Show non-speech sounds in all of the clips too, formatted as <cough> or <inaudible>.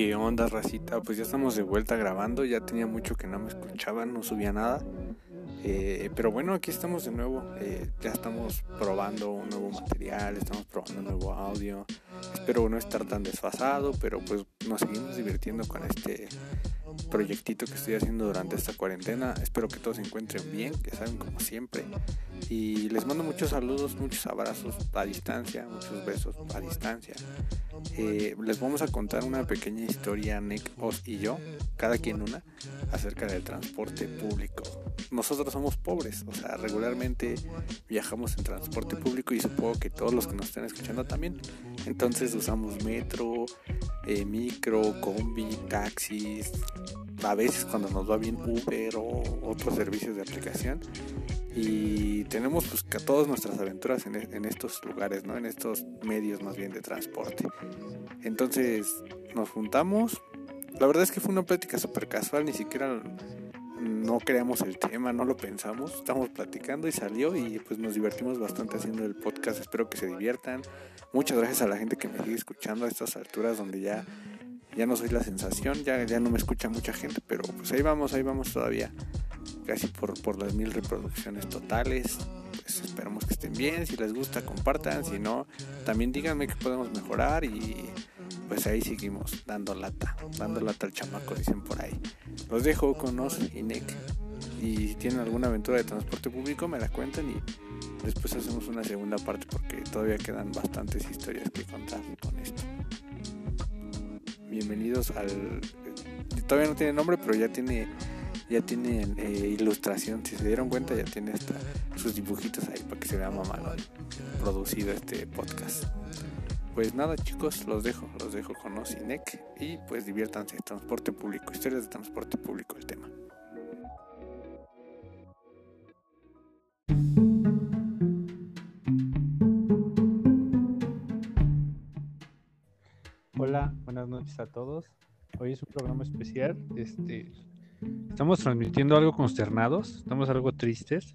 ¿Qué onda, racita? Pues ya estamos de vuelta grabando. Ya tenía mucho que no me escuchaban, no subía nada. Eh, pero bueno, aquí estamos de nuevo. Eh, ya estamos probando un nuevo material, estamos probando un nuevo audio. Espero no estar tan desfasado, pero pues nos seguimos divirtiendo con este proyectito que estoy haciendo durante esta cuarentena. Espero que todos se encuentren bien, que saben como siempre. Y les mando muchos saludos, muchos abrazos a distancia, muchos besos a distancia. Eh, les vamos a contar una pequeña historia, Nick, Os y yo, cada quien una, acerca del transporte público. Nosotros somos pobres, o sea, regularmente viajamos en transporte público y supongo que todos los que nos estén escuchando también. Entonces usamos metro, eh, micro, combi, taxis, a veces cuando nos va bien Uber o otros servicios de aplicación y tenemos pues que todas nuestras aventuras en, en, estos lugares, ¿no? En estos medios más bien de transporte. Entonces nos juntamos. La verdad es que fue una plática súper casual, ni siquiera no creamos el tema, no lo pensamos, estamos platicando y salió y pues nos divertimos bastante haciendo el podcast, espero que se diviertan. Muchas gracias a la gente que me sigue escuchando a estas alturas donde ya, ya no soy la sensación, ya, ya no me escucha mucha gente, pero pues ahí vamos, ahí vamos todavía casi por, por las mil reproducciones totales. Pues esperamos que estén bien, si les gusta compartan, si no, también díganme que podemos mejorar y pues ahí seguimos dando lata, dando lata al chamaco, dicen por ahí. Los dejo con Os y Nick. Y si tienen alguna aventura de transporte público, me la cuentan y después hacemos una segunda parte porque todavía quedan bastantes historias que contar con esto. Bienvenidos al... Todavía no tiene nombre, pero ya tiene ya tiene eh, ilustración. Si se dieron cuenta, ya tiene hasta sus dibujitos ahí para que se vea mamalón producido este podcast. Pues nada, chicos, los dejo, los dejo con Osinec y pues diviértanse. Transporte público, historias de transporte público, el tema. Hola, buenas noches a todos. Hoy es un programa especial. Este, estamos transmitiendo algo consternados, estamos algo tristes.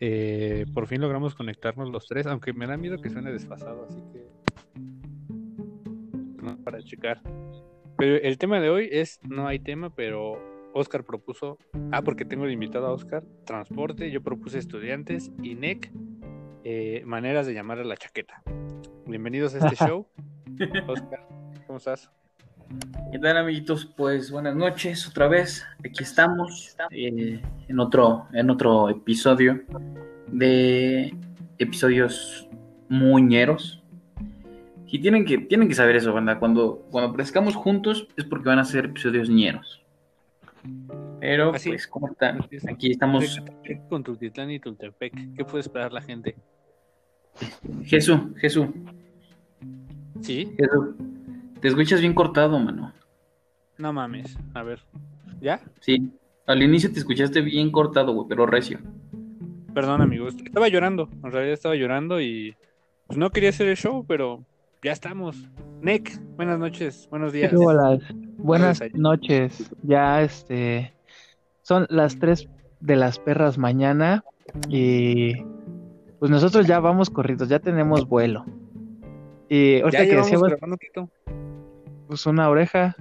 Eh, por fin logramos conectarnos los tres, aunque me da miedo que suene desfasado, así que no, para checar. Pero el tema de hoy es no hay tema, pero Oscar propuso, ah, porque tengo invitado a Oscar, transporte, yo propuse estudiantes y NEC, eh, maneras de llamar a la chaqueta. Bienvenidos a este <laughs> show. Oscar, ¿cómo estás? ¿Qué tal amiguitos? Pues buenas noches otra vez. Aquí estamos eh, en otro en otro episodio de episodios muñeros. Y tienen que tienen que saber eso, banda. Cuando cuando aparezcamos juntos es porque van a ser episodios ñeros. Pero pues cómo están. Aquí estamos con Tultitlán y Tultepec. ¿Qué puede esperar la gente? Jesús, Jesús. Sí. Jesús. Te escuchas bien cortado, mano. No mames. A ver. ¿Ya? Sí. Al inicio te escuchaste bien cortado, güey, pero recio. Perdón, amigo. Estaba llorando. En realidad estaba llorando y pues no quería hacer el show, pero ya estamos. Nick, buenas noches, buenos días. Hola, buenas noches. Ya este son las tres de las perras mañana y pues nosotros ya vamos corridos, ya tenemos vuelo. Y ahorita que decíamos pues una oreja.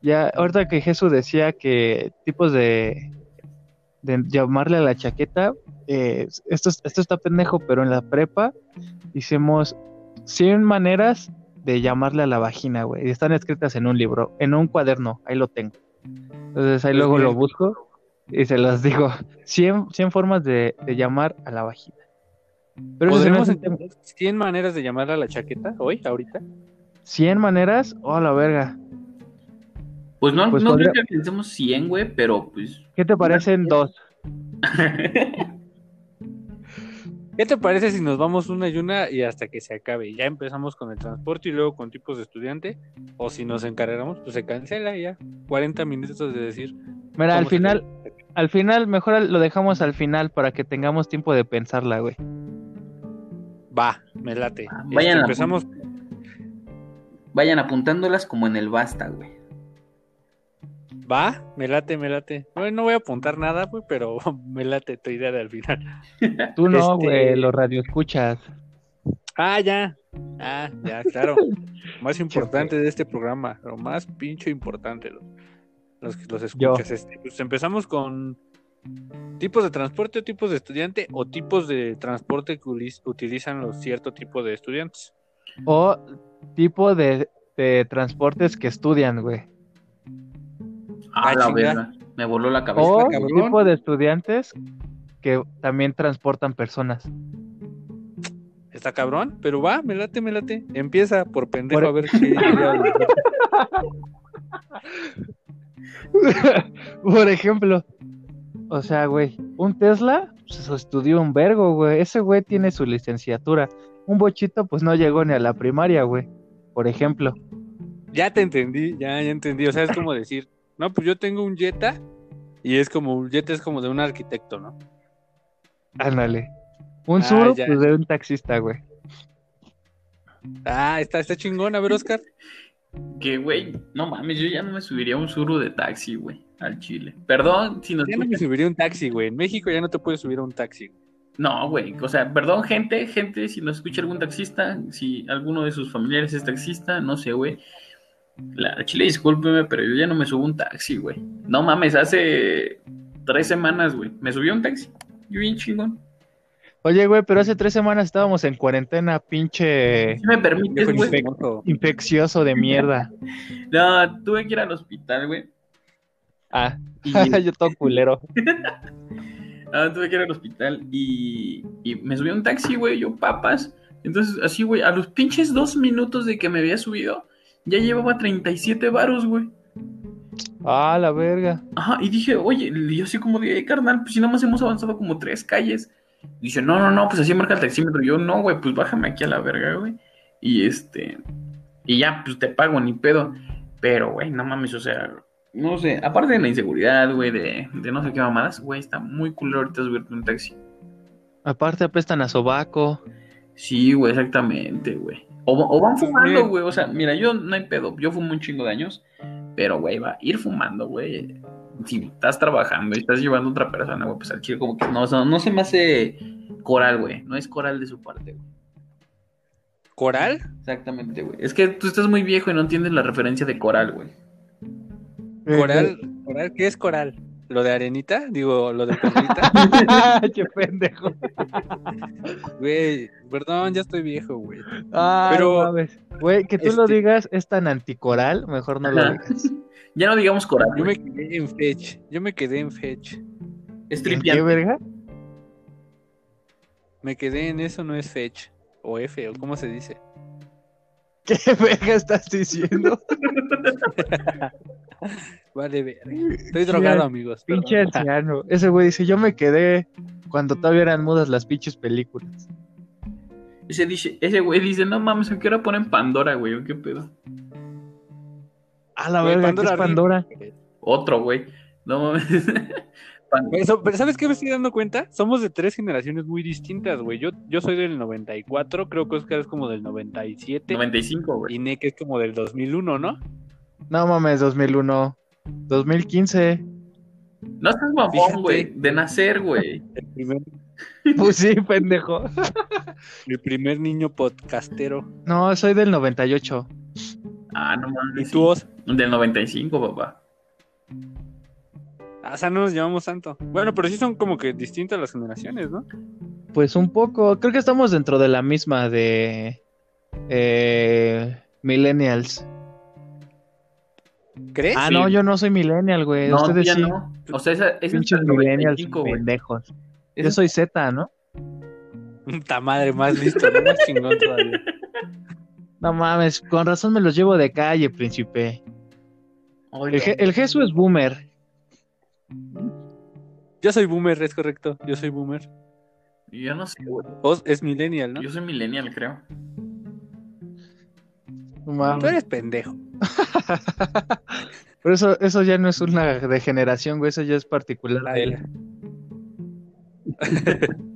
Ya, ahorita que Jesús decía que tipos de, de llamarle a la chaqueta, eh, esto, esto está pendejo, pero en la prepa hicimos 100 maneras de llamarle a la vagina, güey. Y están escritas en un libro, en un cuaderno, ahí lo tengo. Entonces ahí luego lo busco y se las digo. 100, 100 formas de, de llamar a la vagina. Pero ¿Podremos entender 100 maneras de llamarle a la chaqueta hoy, ahorita? 100 maneras, oh la verga. Pues no, pues no creo que pensemos 100, güey, pero pues. ¿Qué te parecen dos? <laughs> ¿Qué te parece si nos vamos una y una y hasta que se acabe? Ya empezamos con el transporte y luego con tipos de estudiante. O si nos encargamos, pues se cancela ya. 40 minutos de decir. Mira, al final, al final, mejor lo dejamos al final para que tengamos tiempo de pensarla, güey. Va, me late. Ah, vayan, este, empezamos, Vayan apuntándolas como en el basta, güey. Va, me late, me late. No, no voy a apuntar nada, güey, pero <laughs> me late tu idea de al final. <laughs> Tú no, este, güey, los radioescuchas. Ah, ya. Ah, ya, claro. <laughs> Más importante de este programa, lo más pinche importante, los, los que los escuchas. Este, pues empezamos con tipos de transporte, tipos de estudiante o tipos de transporte que utilizan los cierto tipo de estudiantes. O tipo de, de transportes que estudian, güey. Ah, Ah, la verga. Me voló la cabeza. O cabrón. tipo de estudiantes que también transportan personas. Está cabrón, pero va, me late, me late. Empieza por pendejo Por- a ver qué. <laughs> Por ejemplo, o sea, güey, un Tesla pues, estudió un vergo, güey. Ese güey tiene su licenciatura. Un bochito, pues no llegó ni a la primaria, güey. Por ejemplo. Ya te entendí, ya, ya entendí. O sea, es como decir, no, pues yo tengo un Jetta y es como, un Jetta es como de un arquitecto, ¿no? Ándale. Un Ah, suro, ya. pues de un taxista, güey. Ah, está, está chingón. A ver, Oscar. Que, güey, no mames, yo ya no me subiría a un suru de taxi, güey, al Chile. Perdón si nos Ya no me subiría a un taxi, güey. En México ya no te puedes subir a un taxi. No, güey, o sea, perdón, gente, gente, si nos escucha algún taxista, si alguno de sus familiares es taxista, no sé, güey. La Chile, discúlpeme, pero yo ya no me subo un taxi, güey. No mames, hace tres semanas, güey, me subí a un taxi. Yo bien chingón. Oye, güey, pero hace tres semanas estábamos en cuarentena, pinche Si me permites, güey. infeccioso de mierda. <laughs> No, tuve que ir al hospital, güey. Ah, Y <laughs> yo todo culero. <laughs> Ah, tuve que ir al hospital y, y me subí a un taxi, güey, yo papas. Entonces, así, güey, a los pinches dos minutos de que me había subido, ya llevaba 37 varos, güey. Ah, la verga. Ajá, y dije, oye, y yo así como de, "Eh, carnal, pues si nada más hemos avanzado como tres calles. Dice, no, no, no, pues así marca el taxímetro. Yo, no, güey, pues bájame aquí a la verga, güey. Y este, y ya, pues te pago, ni pedo. Pero, güey, no mames, o sea, no sé, aparte de la inseguridad, güey, de, de no sé qué mamadas, güey, está muy culero ahorita subirte un taxi. Aparte apestan a sobaco. Sí, güey, exactamente, güey. O, o van fumando, güey. O sea, mira, yo no hay pedo. Yo fumo un chingo de años. Pero, güey, va a ir fumando, güey. Si estás trabajando y estás llevando a otra persona, güey, pues al chile como que no, no, no se me hace coral, güey. No es coral de su parte, güey. ¿Coral? Exactamente, güey. Es que tú estás muy viejo y no entiendes la referencia de coral, güey. Eh, ¿Coral? ¿Coral? ¿Qué es coral? ¿Lo de arenita? Digo, lo de perlita. <laughs> <laughs> Qué pendejo. Güey, perdón, ya estoy viejo, güey. Ah, Pero. Güey, que tú lo este- digas es tan anticoral, mejor no lo digas. Ya no digamos coral, Yo me quedé en Fetch. Yo me quedé en Fetch. Es ¿En qué verga? Me quedé en eso, no es Fetch. O F, o cómo se dice. ¿Qué verga estás diciendo? <laughs> Vale, verga. Estoy drogado, amigos. perdón. Pinche anciano. Ese güey dice, yo me quedé cuando todavía eran mudas las pinches películas. Ese, dice, ese güey dice, no mames, ¿a qué hora ponen Pandora, güey? ¿O qué pedo? A la verga, ¿qué es Pandora? Otro, güey. No mames. <laughs> Eso, pero ¿sabes qué me estoy dando cuenta? Somos de tres generaciones muy distintas, güey. Yo, yo soy del 94, creo que Oscar es como del 97 95, güey. y Nick es como del 2001, ¿no? No mames, 2001. 2015. No estás mamón, güey. De nacer, güey. El primer, Pues sí, pendejo. el primer niño podcastero. No, soy del 98. Ah, no ¿Y mames. tú, Os? Del 95, papá. O sea, no nos llevamos tanto. Bueno, pero sí son como que distintas las generaciones, ¿no? Pues un poco. Creo que estamos dentro de la misma de eh, Millennials. ¿Crees? Ah, Sí. no, yo no soy Millennial, güey. No, Ustedes ya sí. no. O sea, esa, es Pinches Millennials 95, güey. pendejos. Yo soy Z, ¿no? Puta madre, más listo, ¿no? más chingón todavía. No mames, con razón me los llevo de calle, príncipe. El Jesús es boomer. Yo soy boomer, es correcto. Yo soy boomer. Yo no sé, güey. Os es millennial, ¿no? Yo soy millennial, creo. Tú eres pendejo. <laughs> Pero eso, eso ya no es una degeneración, güey. Eso ya es particular a él. <laughs>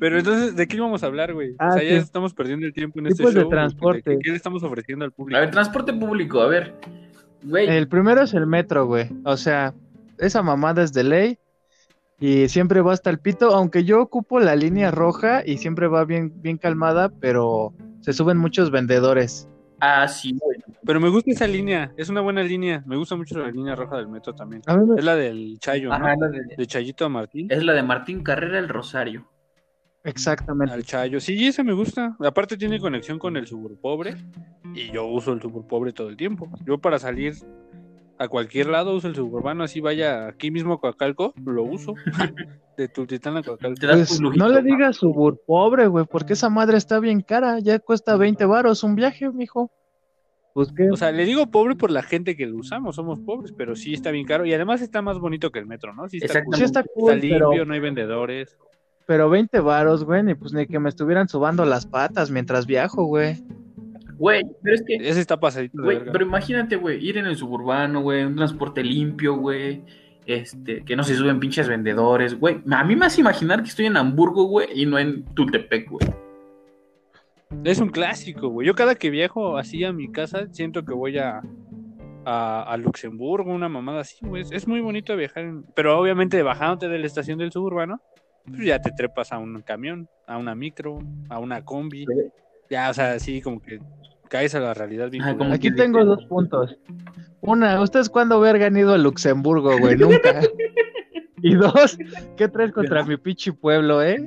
Pero entonces, ¿de qué íbamos a hablar, güey? Ah, o sea, ya sí. estamos perdiendo el tiempo en Tipos este de show. transporte. ¿Qué, qué le estamos ofreciendo al público? A ver, transporte público, a ver. Güey, El primero es el metro, güey. O sea, esa mamada es de ley. Y siempre va hasta el pito, aunque yo ocupo la línea roja y siempre va bien, bien calmada, pero se suben muchos vendedores. Ah, sí, güey. Pero me gusta esa línea, es una buena línea. Me gusta mucho la línea roja del metro también. Me- Es la del Chayo, Ajá, ¿no? la de- De Chayito a Martín. es la de Martín Carrera el Rosario. Exactamente. Al Chayo. Sí, esa me gusta. Aparte tiene conexión con el Suburpobre y yo uso el Suburpobre todo el tiempo. Yo para salir a cualquier lado uso el suburbano, así vaya aquí mismo a Coacalco, lo uso. <laughs> de Tultitán a Coacalco. Pues no le digas subur pobre, güey, porque esa madre está bien cara. Ya cuesta 20 varos un viaje, mijo. Pues qué. O sea, le digo pobre por la gente que lo usamos, somos pobres, pero sí está bien caro y además está más bonito que el metro, ¿no? Sí está, cool. sí está cool, Está limpio, pero, no hay vendedores. pero 20 varos, güey, ni pues ni que me estuvieran subando las patas mientras viajo, güey. Güey, pero es que, Ese está pasadito güey, pero imagínate, güey, ir en el suburbano, güey, un transporte limpio, güey. Este, que no se suben pinches vendedores, güey. A mí me hace imaginar que estoy en Hamburgo, güey, y no en Tultepec, güey. Es un clásico, güey. Yo cada que viajo así a mi casa, siento que voy a, a, a Luxemburgo, una mamada así, güey. Es, muy bonito viajar, en- pero obviamente bajándote de la estación del suburbano, pues ya te trepas a un camión, a una micro, a una combi. Sí. Ya, o sea, así como que caes a la realidad Ajá, como Aquí tengo dos puntos. Una, ¿ustedes cuándo vergan ido a Luxemburgo, güey? <laughs> Nunca. Y dos, ¿qué traes contra mi pinche pueblo, eh?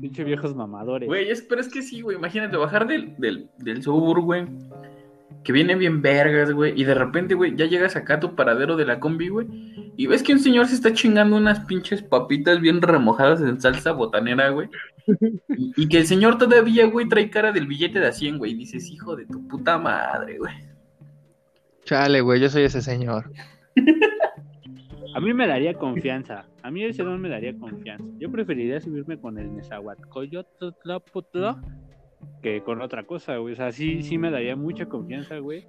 Pinche viejos mamadores. Güey, es, pero es que sí, güey. Imagínate bajar del, del, del sur, güey. Que viene bien vergas, güey. Y de repente, güey, ya llegas acá a tu paradero de la combi, güey. Y ves que un señor se está chingando unas pinches papitas bien remojadas en salsa botanera, güey. Y, y que el señor todavía, güey, trae cara del billete de a 100, güey. Y dices, hijo de tu puta madre, güey. Chale, güey, yo soy ese señor. A mí me daría confianza. A mí ese don me daría confianza. Yo preferiría subirme con el Nezahualcóyotl que con otra cosa, güey. O sea, sí, sí me daría mucha confianza, güey,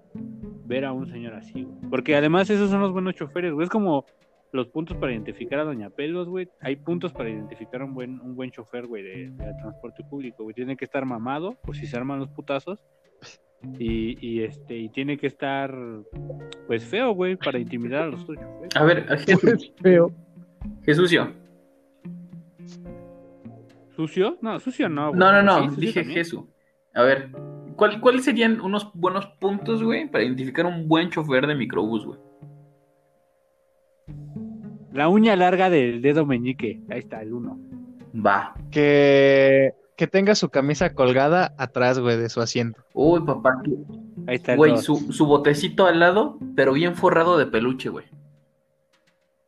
ver a un señor así, güey. Porque además esos son los buenos choferes, güey. Es como los puntos para identificar a Doña Pelos, güey. Hay puntos para identificar a un buen, un buen chofer, güey, de, de transporte público, güey. Tiene que estar mamado, por si se arman los putazos. Y, y este, y tiene que estar, pues, feo, güey, para intimidar a los otros choferes. A ver, a Jesús, Es <laughs> feo. Jesús, yo. ¿Sucio? No, sucio no, güey. No, no, Sí, no, sucio dije. Jesús. A ver, ¿cuál- ¿cuáles serían unos buenos puntos, güey, para identificar un buen chofer de microbús, güey? La uña larga del dedo meñique. Ahí está, el uno. Va. Que, que tenga su camisa colgada atrás, güey, de su asiento. Uy, papá, que- Ahí está el güey, dos. su, su botecito al lado, pero bien forrado de peluche, güey.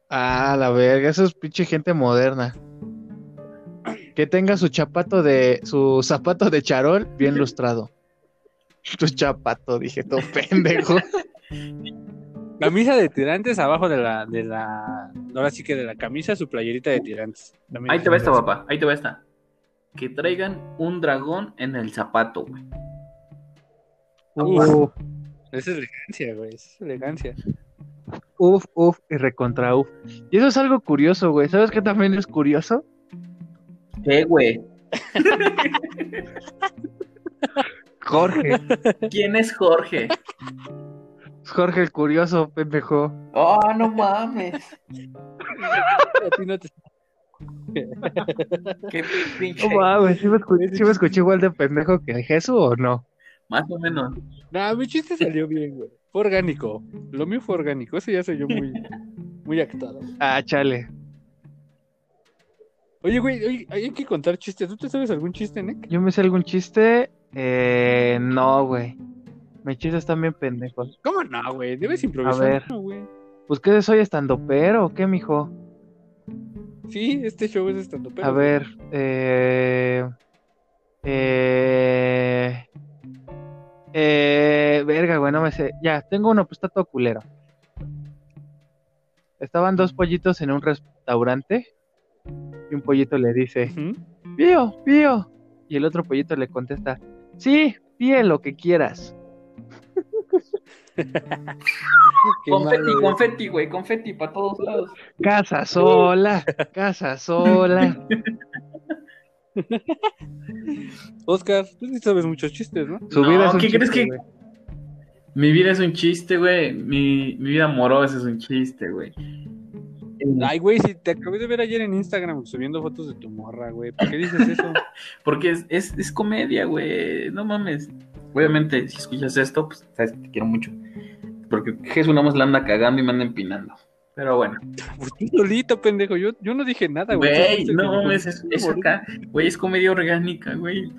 Ah, la verga, eso es pinche gente moderna. Que tenga su chapato de, su zapato de charol bien <laughs> lustrado. Tu chapato, dije, todo pendejo. <laughs> Camisa de tirantes abajo de la, de la. Ahora sí que de la camisa, su playerita de tirantes. También Ahí te va esta, papá, ahí te va esta. Que traigan un dragón en el zapato, güey. Uf, Es elegancia, güey. Es elegancia. uf, uf y recontra uf. Y eso es algo curioso, güey. ¿Sabes qué también es curioso? ¿Qué, güey? Jorge. ¿Quién es Jorge? Jorge el curioso, pendejo. Oh, no mames. A ti no te- <laughs> Qué pinche. No mames, ¿sí me, escuché, sí me escuché igual de pendejo que Jesús o no? Más o menos. No, mi chiste salió bien, güey. Fue orgánico. Lo mío fue orgánico. Eso ya yo muy, muy actuado. Ah, chale. Oye, güey, oye, hay que contar chistes. ¿Tú te sabes algún chiste, Nick? ¿Yo me sé algún chiste? Eh, no, güey. Mis chistes están bien pendejos. ¿Cómo no, güey? Debes improvisar. ver. ¿no, güey? Pues, ¿qué soy estando pero o qué, mijo? Sí, este show es estando A ver, eh, eh, eh, verga, güey, no me sé. Ya, tengo uno, pues está todo culero. Estaban dos pollitos en un restaurante y un pollito le dice, pío, pío. Y el otro pollito le contesta, sí, píe lo que quieras. <laughs> Confeti, confeti, güey, confeti para todos lados. Casa sola, <laughs> casa sola. <laughs> Oscar, tú sí sabes muchos chistes, ¿no? Su No, vida es un ¿qué crees chiste, que-. Mi vida es un chiste, güey. Mi, mi vida amorosa es un chiste, güey. Ay, güey, si te acabé de ver ayer en Instagram subiendo fotos de tu morra, güey. ¿Por qué dices eso? <laughs> Porque es, es, es comedia, güey. No mames. Obviamente, si escuchas esto, pues sabes que te quiero mucho. Porque Jesús nada más la anda cagando y me anda empinando. Pero bueno. Pues tú solito, pendejo. Yo, yo no dije nada, güey. Güey, no mames, es, acá. Güey, es comedia orgánica, güey.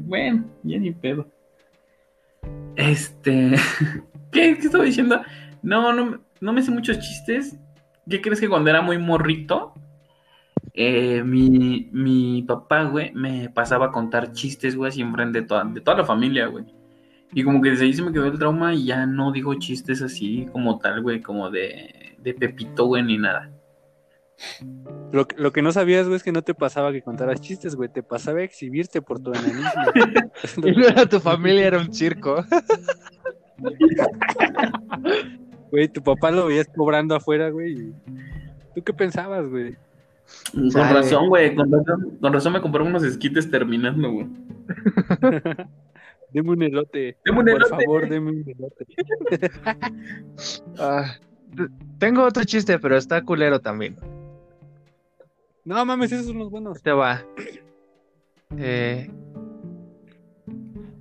Bueno, ya ni pedo. Este. <laughs> ¿Qué? ¿Qué estaba diciendo? No, no, no me sé muchos chistes. ¿Qué crees que cuando era muy morrito? eh, mi, mi papá, güey, me pasaba a contar chistes, güey, así enfrente de toda, de toda la familia, güey. Y como que desde ahí se me quedó el trauma y ya no digo chistes así como tal, güey, como de, de Pepito, güey, ni nada. Lo, que- lo que no sabías, güey, es que no te pasaba que contaras chistes, güey. Te pasaba a exhibirte por tu enanismo. <laughs> Y no era tu familia, era un circo. <laughs> Güey, tu papá lo veías cobrando afuera, güey. ¿Tú qué pensabas, güey? Con razón, güey, con razón, con razón me compré unos esquites terminando, güey. <laughs> Deme un elote. Deme un Por elote. favor, deme un elote. <laughs> Ah, tengo otro chiste, pero está culero también. No mames, esos son los buenos. Te va. Eh,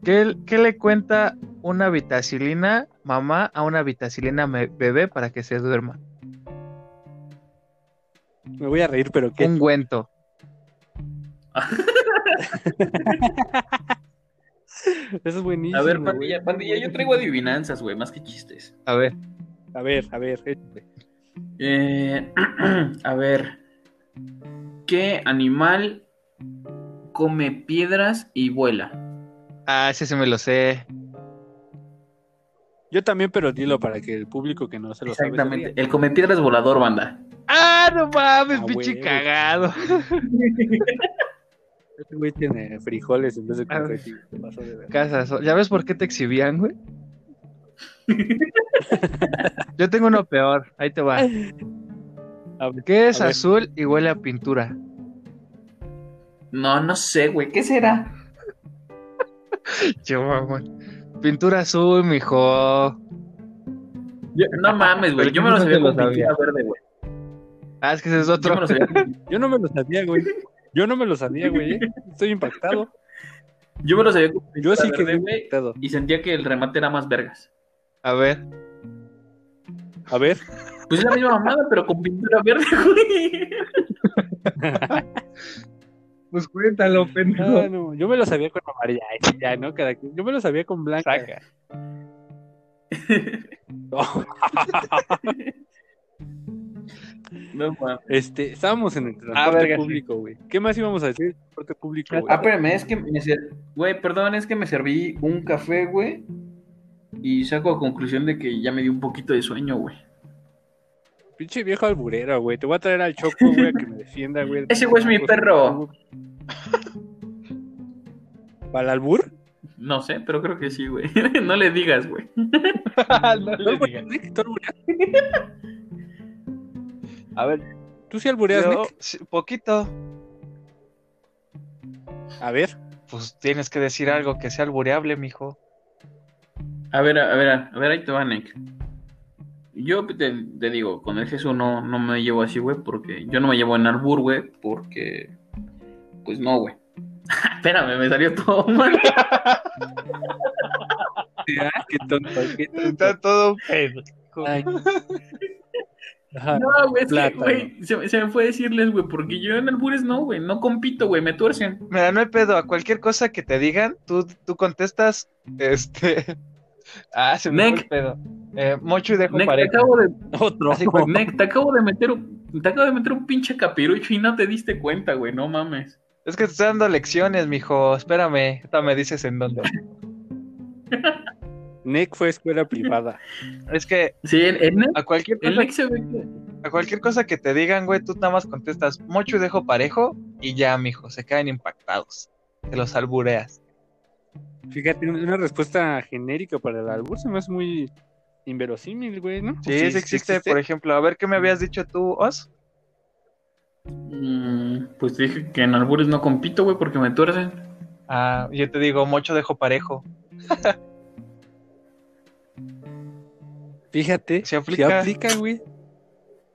¿qué, qué le cuenta una vitacilina mamá a una vitacilina bebé para que se duerma? Me voy a reír, pero ¿qué? Un güento. <laughs> Eso es buenísimo. A ver, pandilla, pandilla, yo traigo adivinanzas, güey, más que chistes. A ver, A ver, a ver. Eh, <clears throat> a ver, ¿qué animal come piedras y vuela? ah, ese sí me lo sé. Yo también, pero dilo para que el público que no se lo sabe. Exactamente, el come piedras volador, banda. Ah, no mames, Ah, pinche cagado. <laughs> Este güey tiene frijoles en vez de A ver. confeti. Casas, ¿ya ves por qué te exhibían, güey? <laughs> Yo tengo uno peor, ahí te va. Ver, ¿Qué es azul y huele a pintura? No, no sé, güey, ¿qué será? <laughs> Yo, mamón. Pintura azul, mijo. Yo- no mames, güey, yo me ¿cómo lo no sabía con pintura sabía? verde, güey. Ah, es que ese es Yo otro. lo sabía <laughs> Yo no me lo sabía, güey. Yo no me lo sabía, güey. ¿eh? Estoy impactado. yo me lo sabía con Yo pintura sí verde, quedé güey, impactado. y sentía que el remate era más vergas. A ver. A ver. Pues es la misma mamada, pero con pintura verde, güey. <laughs> Pues cuéntalo, Ah, no, yo me lo sabía con amarilla. Ay, sí, ya, ¿no? Cada quien. Yo me lo sabía con blanca. Saca. <laughs> No mames. Este, estábamos en el A transporte público, güey. ¿Qué más íbamos a decir? Transporte público, güey. Ah, espérame, es que me ser- güey, perdón, es que me serví un café, güey. Y saco a conclusión de que ya me dio un poquito de sueño, güey. Pinche viejo alburero, güey. Te voy a traer al choco, güey, a que me defienda, güey. <laughs> Ese güey es mi perro. ¿Para el albur? No sé, pero creo que sí, güey. <laughs> no le digas, güey. <laughs> no ¿Tú le digas. A ver, ¿Tú sí albureas, yo, Nick? sí, poquito. A ver. Pues tienes que decir algo que sea albureable, mijo. A ver, a ver, a ver, ahí te va, Nick. Yo te, te digo, con el Jesús no, no me llevo así, güey, porque yo no me llevo en albur, güey, porque. Pues no, güey. <laughs> Espérame, me salió todo mal. <laughs> Ay, qué tonto, qué tonto. Está todo pedo. Ay. Ajá. No, güey, es que, güey, se, me- se me fue decirles, güey, porque yo en albures no, güey, no compito, güey, me tuercen. Mira, no hay pedo. A cualquier cosa que te digan, tú, tú contestas, este... <laughs> Ah, se me fue Nec. el pedo. Eh, mocho y dejo Nec, te pareja. acabo de, Otro. así, Nec, te acabo de meter un, te acabo de meter un pinche capirucho y no te diste cuenta, güey, no mames. Es que te estoy dando lecciones, mijo. Espérame. Ahorita me dices en dónde. Nick fue escuela privada. Es que Sí, Nec, a cualquier cosa, Nec se ve que- a cualquier cosa que te digan, güey, tú nada más contestas mocho y dejo parejo y ya, mijo. Se caen impactados. Te los albureas. Fíjate, una respuesta genérica para el albur se me hace muy inverosímil, güey, ¿no? Sí, sí, existe, por ejemplo. A ver, ¿qué me habías dicho tú, Os? Mm, pues te dije que en albures no compito, güey, porque me tuercen. Ah, yo te digo, mocho dejo parejo. Fíjate, ¿Se si aplica? aplica, güey.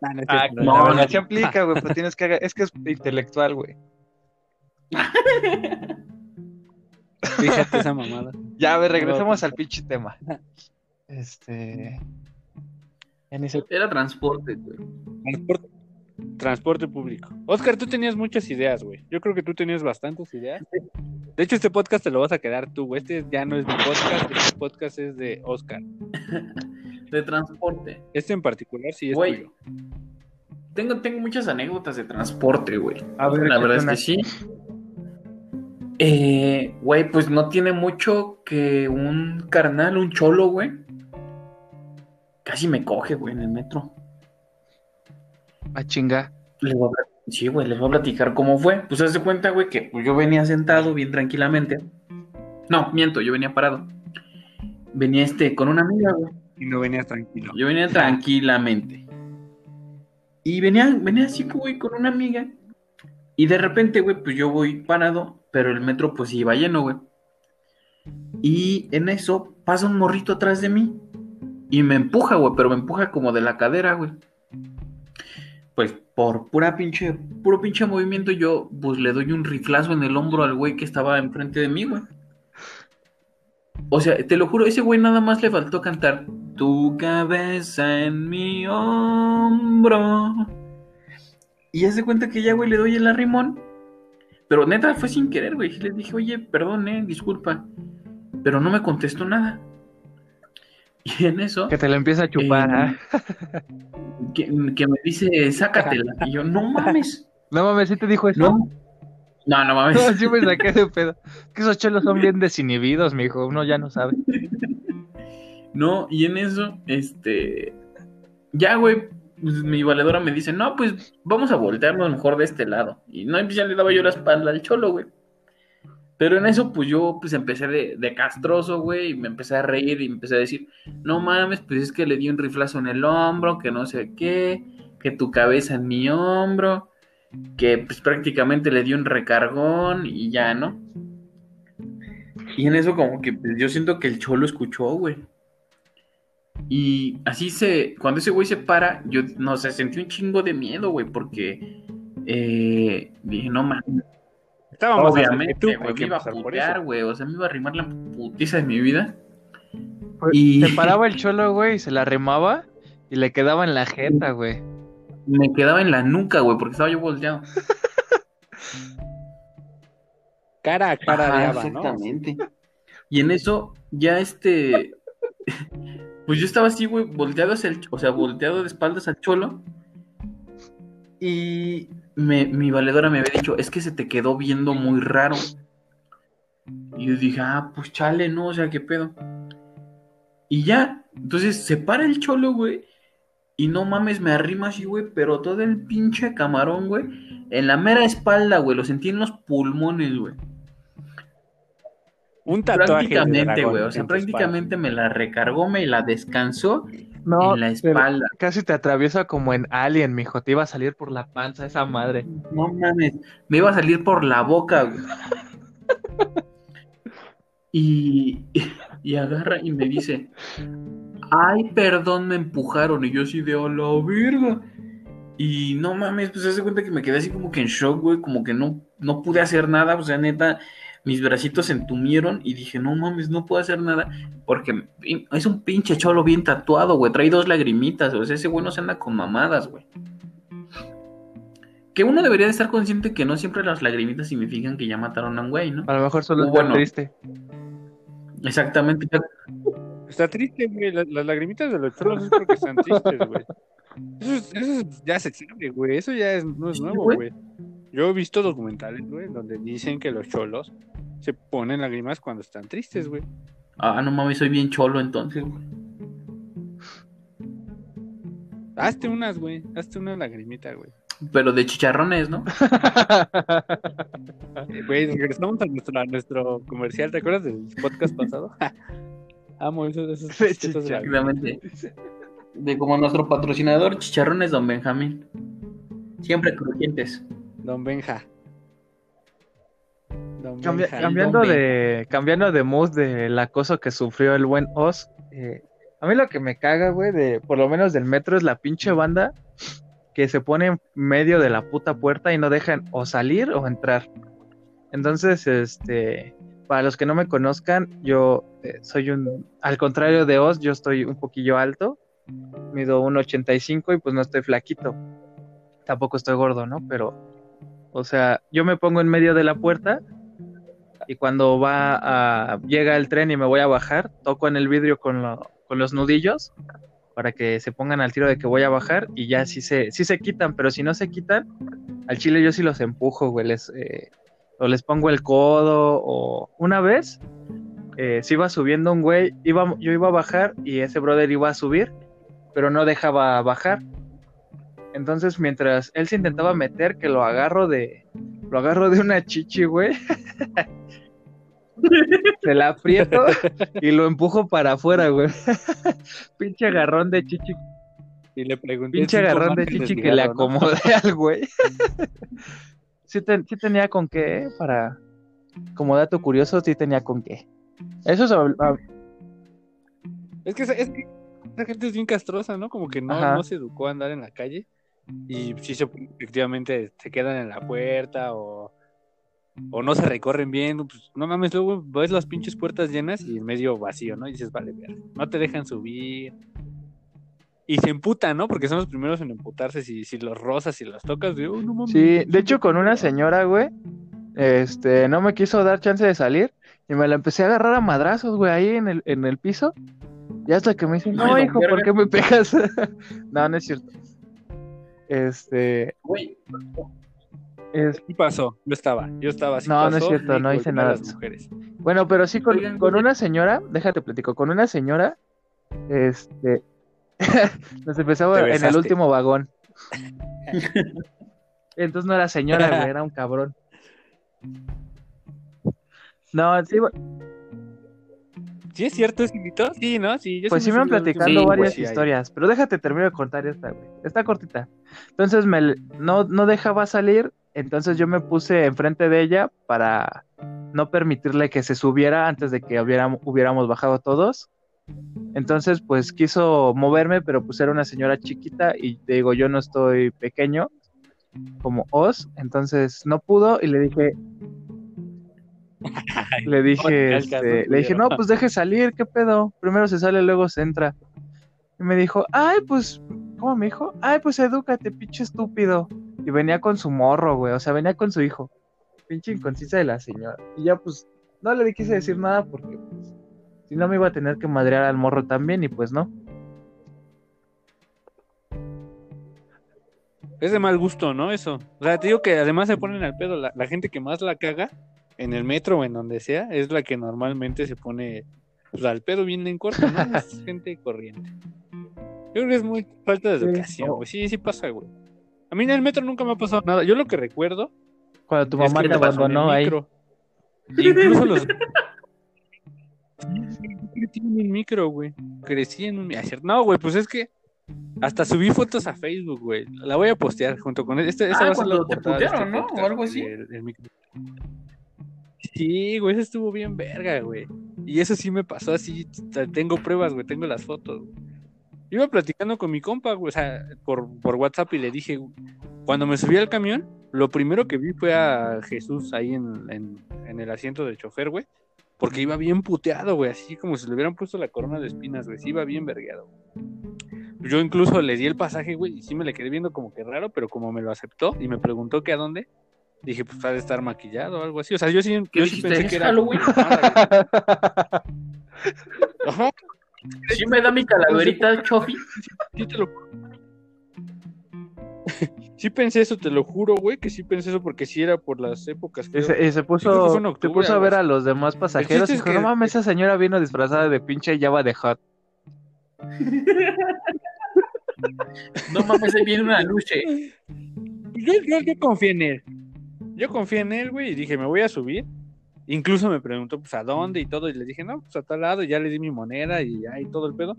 Ah, no Ah, no, no. se aplica, güey, pues tienes que haga- es que es intelectual, güey. <laughs> Fíjate esa mamada. Ya, a ver, regresamos al pinche tema. <laughs> Este. Era transporte, güey. Transporte, transporte público. Oscar, tú tenías muchas ideas, güey. Yo creo que tú tenías bastantes ideas. De hecho, este podcast te lo vas a quedar tú, güey. Este ya no es mi podcast, este podcast es de Oscar. <laughs> De transporte. Este en particular sí es Güey. tuyo. Tengo, tengo muchas anécdotas de transporte, güey. A ver, La verdad es que sí. Eh, güey, pues no tiene mucho que un carnal, un cholo, güey. Casi me coge, güey, en el metro. A chinga. Les voy a sí, güey, les voy a platicar cómo fue. Pues haz de cuenta, güey, que pues, yo venía sentado bien tranquilamente. No, miento, yo venía parado. Venía este con una amiga, güey. Y no venías tranquilo. Yo venía tranquilamente. Y venía, venía así, güey, con una amiga. Y de repente, güey, pues yo voy parado, pero el metro pues iba lleno, güey. Y en eso pasa un morrito atrás de mí. Y me empuja, güey, pero me empuja como de la cadera, güey. Pues por pura pinche, puro pinche movimiento, yo pues le doy un riflazo en el hombro al güey que estaba enfrente de mí, güey. O sea, te lo juro, ese güey nada más le faltó cantar Tu cabeza en mi hombro. Y ya se cuenta que ya, güey, le doy el arrimón. Pero neta, fue sin querer, güey. Le dije, oye, perdón, eh, disculpa. Pero no me contestó nada. <laughs> Y en eso, Que te lo empieza a chupar, Eh, que, que me dice, sácatela. Y yo, no mames. <laughs> No mames, ¿sí te dijo eso? No, no, no mames. No, sí me <laughs> saqué de pedo. Es que esos chelos son bien desinhibidos, mijo. Uno ya no sabe. No, y en eso, este. Ya, güey. pues, mi valedora me dice, no, pues vamos a voltearnos mejor de este lado. Y no, pues ya le daba yo la espalda al cholo, güey. Pero en eso, pues yo pues empecé de, de castroso, güey, y me empecé a reír y empecé a decir, no mames, pues es que le di un riflazo en el hombro, que no sé qué, que tu cabeza en mi hombro, que pues prácticamente le di un recargón y ya, ¿no? Y en eso como que pues, yo siento que el cholo escuchó, güey. Y así se, cuando ese güey se para, yo no sé, sentí un chingo de miedo, güey, porque eh, dije, no mames, Estábamos obviamente, güey, me que iba a putear, güey, o sea, me iba a arrimar la putiza de mi vida. Pues, Y- Se paraba el cholo, güey, y se la remaba y le quedaba en la jeta, güey. Me quedaba en la nuca, güey, porque estaba yo volteado. Cara a cara Ajá, de Ava, ¿no? exactamente. Y en eso, ya este. <laughs> Pues yo estaba así, güey, volteado hacia el. O sea, volteado de espaldas al cholo. Y me- mi valedora me había dicho, es que se te quedó viendo muy raro. Y yo dije, ah, pues chale, no, o sea, qué pedo. Y ya, entonces se para el cholo, güey. Y no mames, me arrima así, güey, pero todo el pinche camarón, güey. En la mera espalda, güey, lo sentí en los pulmones, güey. Un tatuaje. Prácticamente, güey. O sea, prácticamente me la recargó, me la descansó No, en la espalda. casi te atraviesa como en Alien, mijo. Te iba a salir por la panza esa madre. No mames, me iba a salir por la boca, güey. <laughs> Y, y agarra y me dice, ay, perdón, me empujaron. Y yo así de, hola, virga. Y no mames, pues se hace cuenta que me quedé así como que en shock, güey, como que no, no pude hacer nada, o sea, neta, mis bracitos se entumieron y dije, no mames, no puedo hacer nada, porque es un pinche cholo bien tatuado, güey, trae dos lagrimitas, o sea, ese güey no se anda con mamadas, güey. Que uno debería de estar consciente que no siempre las lagrimitas significan que ya mataron a un güey, ¿no? A lo mejor solo está bueno. triste. Exactamente. Está triste, güey. Las, las lagrimitas de los cholos es porque están tristes, güey. <laughs> Eso, es- eso es- ya se sabe, güey. Eso ya es, no es nuevo, güey. güey. Yo he visto documentales, güey, donde dicen que los cholos se ponen lágrimas cuando están tristes, güey. Ah, no mames, soy bien cholo entonces, güey. Hazte unas, güey. Hazte una lagrimita, güey. Pero de chicharrones, ¿no? <laughs> Eh, Güey, regresamos a nuestro, a nuestro comercial. ¿Te acuerdas del podcast pasado? <laughs> Amo esos, esos De esos Exactamente. De como nuestro patrocinador, chicharrones Don Benjamín. Siempre crujientes. Don Benja. Don Benja. cambiando Don de cambiando de mood del acoso que sufrió el buen Oz, eh, a mí lo que me caga, güey, de por lo menos del metro es la pinche banda que se pone en medio de la puta puerta y no dejan o salir o entrar. Entonces, este, para los que no me conozcan, yo eh, soy un, al contrario de Oz, yo estoy un poquillo alto, mido 1,85 y pues no estoy flaquito. Tampoco estoy gordo, ¿no? Pero, o sea, yo me pongo en medio de la puerta y cuando va a, llega el tren y me voy a bajar, toco en el vidrio con, con los nudillos para que se pongan al tiro de que voy a bajar y ya sí se, sí se quitan, pero si no se quitan, al chile yo sí los empujo, güey, les, eh, o les pongo el codo, o una vez eh, se iba subiendo un güey, iba, yo iba a bajar y ese brother iba a subir, pero no dejaba bajar. Entonces, mientras él se intentaba meter, que lo agarro de, lo agarro de una chichi, güey. <laughs> se la aprieto y lo empujo para afuera, güey. <laughs> Pinche agarrón de chichi. Y le pregunté. Pinche agarrón de chichi que le acomodé <laughs> al güey. sí, tenía con qué, para. Como dato curioso, sí tenía con qué. Eso es. Es que, es que esa gente es bien castrosa, ¿no? Como que no, no se educó a andar en la calle. Y sí, se, efectivamente se quedan en la puerta o o no se recorren bien, pues, no mames, luego ves las pinches puertas llenas y en medio vacío, ¿no? Y dices, vale, ver, no te dejan subir. Y se emputan, ¿no? Porque son los primeros en emputarse si, si los rozas y los tocas. De, oh, no mames, sí, de hecho con una señora, güey, este, no me quiso dar chance de salir y me la empecé a agarrar a madrazos, güey, ahí en el, en el piso. Y hasta que me dice, no, hijo, ¿por qué me pegas? <laughs> no, no es cierto. Este. Güey, ¿Qué pasó? Yo estaba, yo estaba. así. no, no es cierto, no hice nada. Bueno, pero sí con, una señora, déjate platico, con una señora, este, <laughs> nos empezaba en el último vagón. <laughs> Entonces no era señora, era un cabrón. No, sí, ¿Sí es cierto, es Sí, ¿no? Sí, pues sí me han platicado varias historias, pero déjate termino de contar esta, güey. Está cortita. Entonces me no, no dejaba salir entonces yo me puse enfrente de ella para no permitirle que se subiera antes de que hubiéramos, bajado todos. Entonces, pues quiso moverme, pero pues era una señora chiquita y te digo, yo no estoy pequeño como Oz, entonces no pudo y le dije, le dije, este, le dije, no, pues deje salir, ¿qué pedo? Primero se sale, luego se entra. Y me dijo, ay, pues, ¿cómo me dijo? Ay, pues edúcate, pinche estúpido. Y venía con su morro, güey. O sea, venía con su hijo. Pinche inconsciente de la señora. Y ya, pues, no le quise decir nada porque, pues, si no me iba a tener que madrear al morro también. Y pues no. Es de mal gusto, ¿no? Eso. O sea, te digo que además se ponen al pedo. La, gente que más la caga en el metro o en donde sea es la que normalmente se pone pues, al pedo bien en corto, ¿no? <laughs> Es gente corriente. Yo creo que es muy falta de educación, güey. Sí, sí pasa, güey. A mí en el metro nunca me ha pasado nada. Yo lo que recuerdo. Cuando tu mamá te abandonó ahí. Incluso los. Crecí en un micro, güey. Crecí en un. No, güey, pues es que. Hasta subí fotos a Facebook, güey. La voy a postear junto con esta. esta ah, va a ser la te este ¿no? o algo así. Sí, güey, eso estuvo bien verga, güey. Y eso sí me pasó así. Tengo pruebas, güey. Tengo las fotos. Güey. Iba platicando con mi compa, güey, o sea, por, por WhatsApp y le dije, cuando me subí al camión, lo primero que vi fue a Jesús ahí en, en, el asiento del chofer, güey. Porque iba bien puteado, güey, así como si le hubieran puesto la corona de espinas, güey. Sí, iba bien vergueado. Yo incluso le di el pasaje, güey, y sí me le quedé viendo como que raro, pero como me lo aceptó y me preguntó que a dónde, dije, pues ha de estar maquillado o algo así. O sea, yo sí, yo sí pensé que era. Halloween? <laughs> Ajá. Si me da mi calaverita, Chofi. Sí, te lo Sí pensé eso, te lo juro, güey, que sí pensé eso porque sí era por las épocas. Que y se, puso, puso a ver a los demás pasajeros y dijo, no mames, esa señora vino disfrazada de pinche Java de Hot. <laughs> no mames, ahí viene una luche. Yo, yo, yo confié en él. Yo confié en él, güey, y dije, me voy a subir. Incluso me preguntó, pues, ¿a dónde? Y todo, y le dije, no, pues, a tal lado, y ya le di mi moneda y ahí todo el pedo.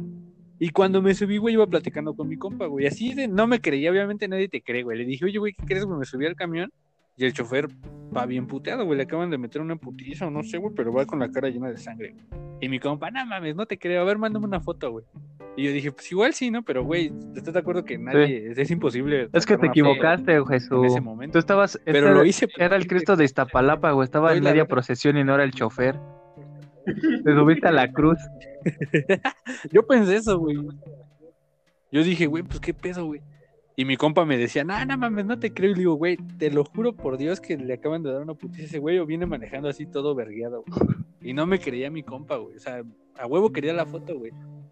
Y cuando me subí, güey, iba platicando con mi compa, güey. Así de, no me creía, obviamente nadie te cree, güey. Le dije, oye, güey, ¿qué crees? Güey, me subí al camión y el chofer va bien puteado, güey. Le acaban de meter una putiza o no sé, güey, pero va con la cara llena de sangre. Y mi compa, no mames, no te creo. A ver, mándame una foto, güey. Y yo dije, pues igual sí, ¿no? Pero, güey, ¿estás de acuerdo que nadie, es, imposible? Es que te equivocaste, En Jesús. ese momento. Tú estabas. Pero este lo hice Era el Cristo de Iztapalapa, güey. Estaba en media procesión y no era el chofer. Te subiste a la cruz. <laughs> Yo pensé eso, güey. Yo dije, güey, pues qué pedo, güey. Y mi compa me decía, no, no mames, no te creo. Y le digo, güey, te lo juro por Dios que le acaban de dar una putiza a ese güey o viene manejando así todo vergueado, güey. Y no me creía mi compa, güey. O sea, a huevo quería la foto, güey.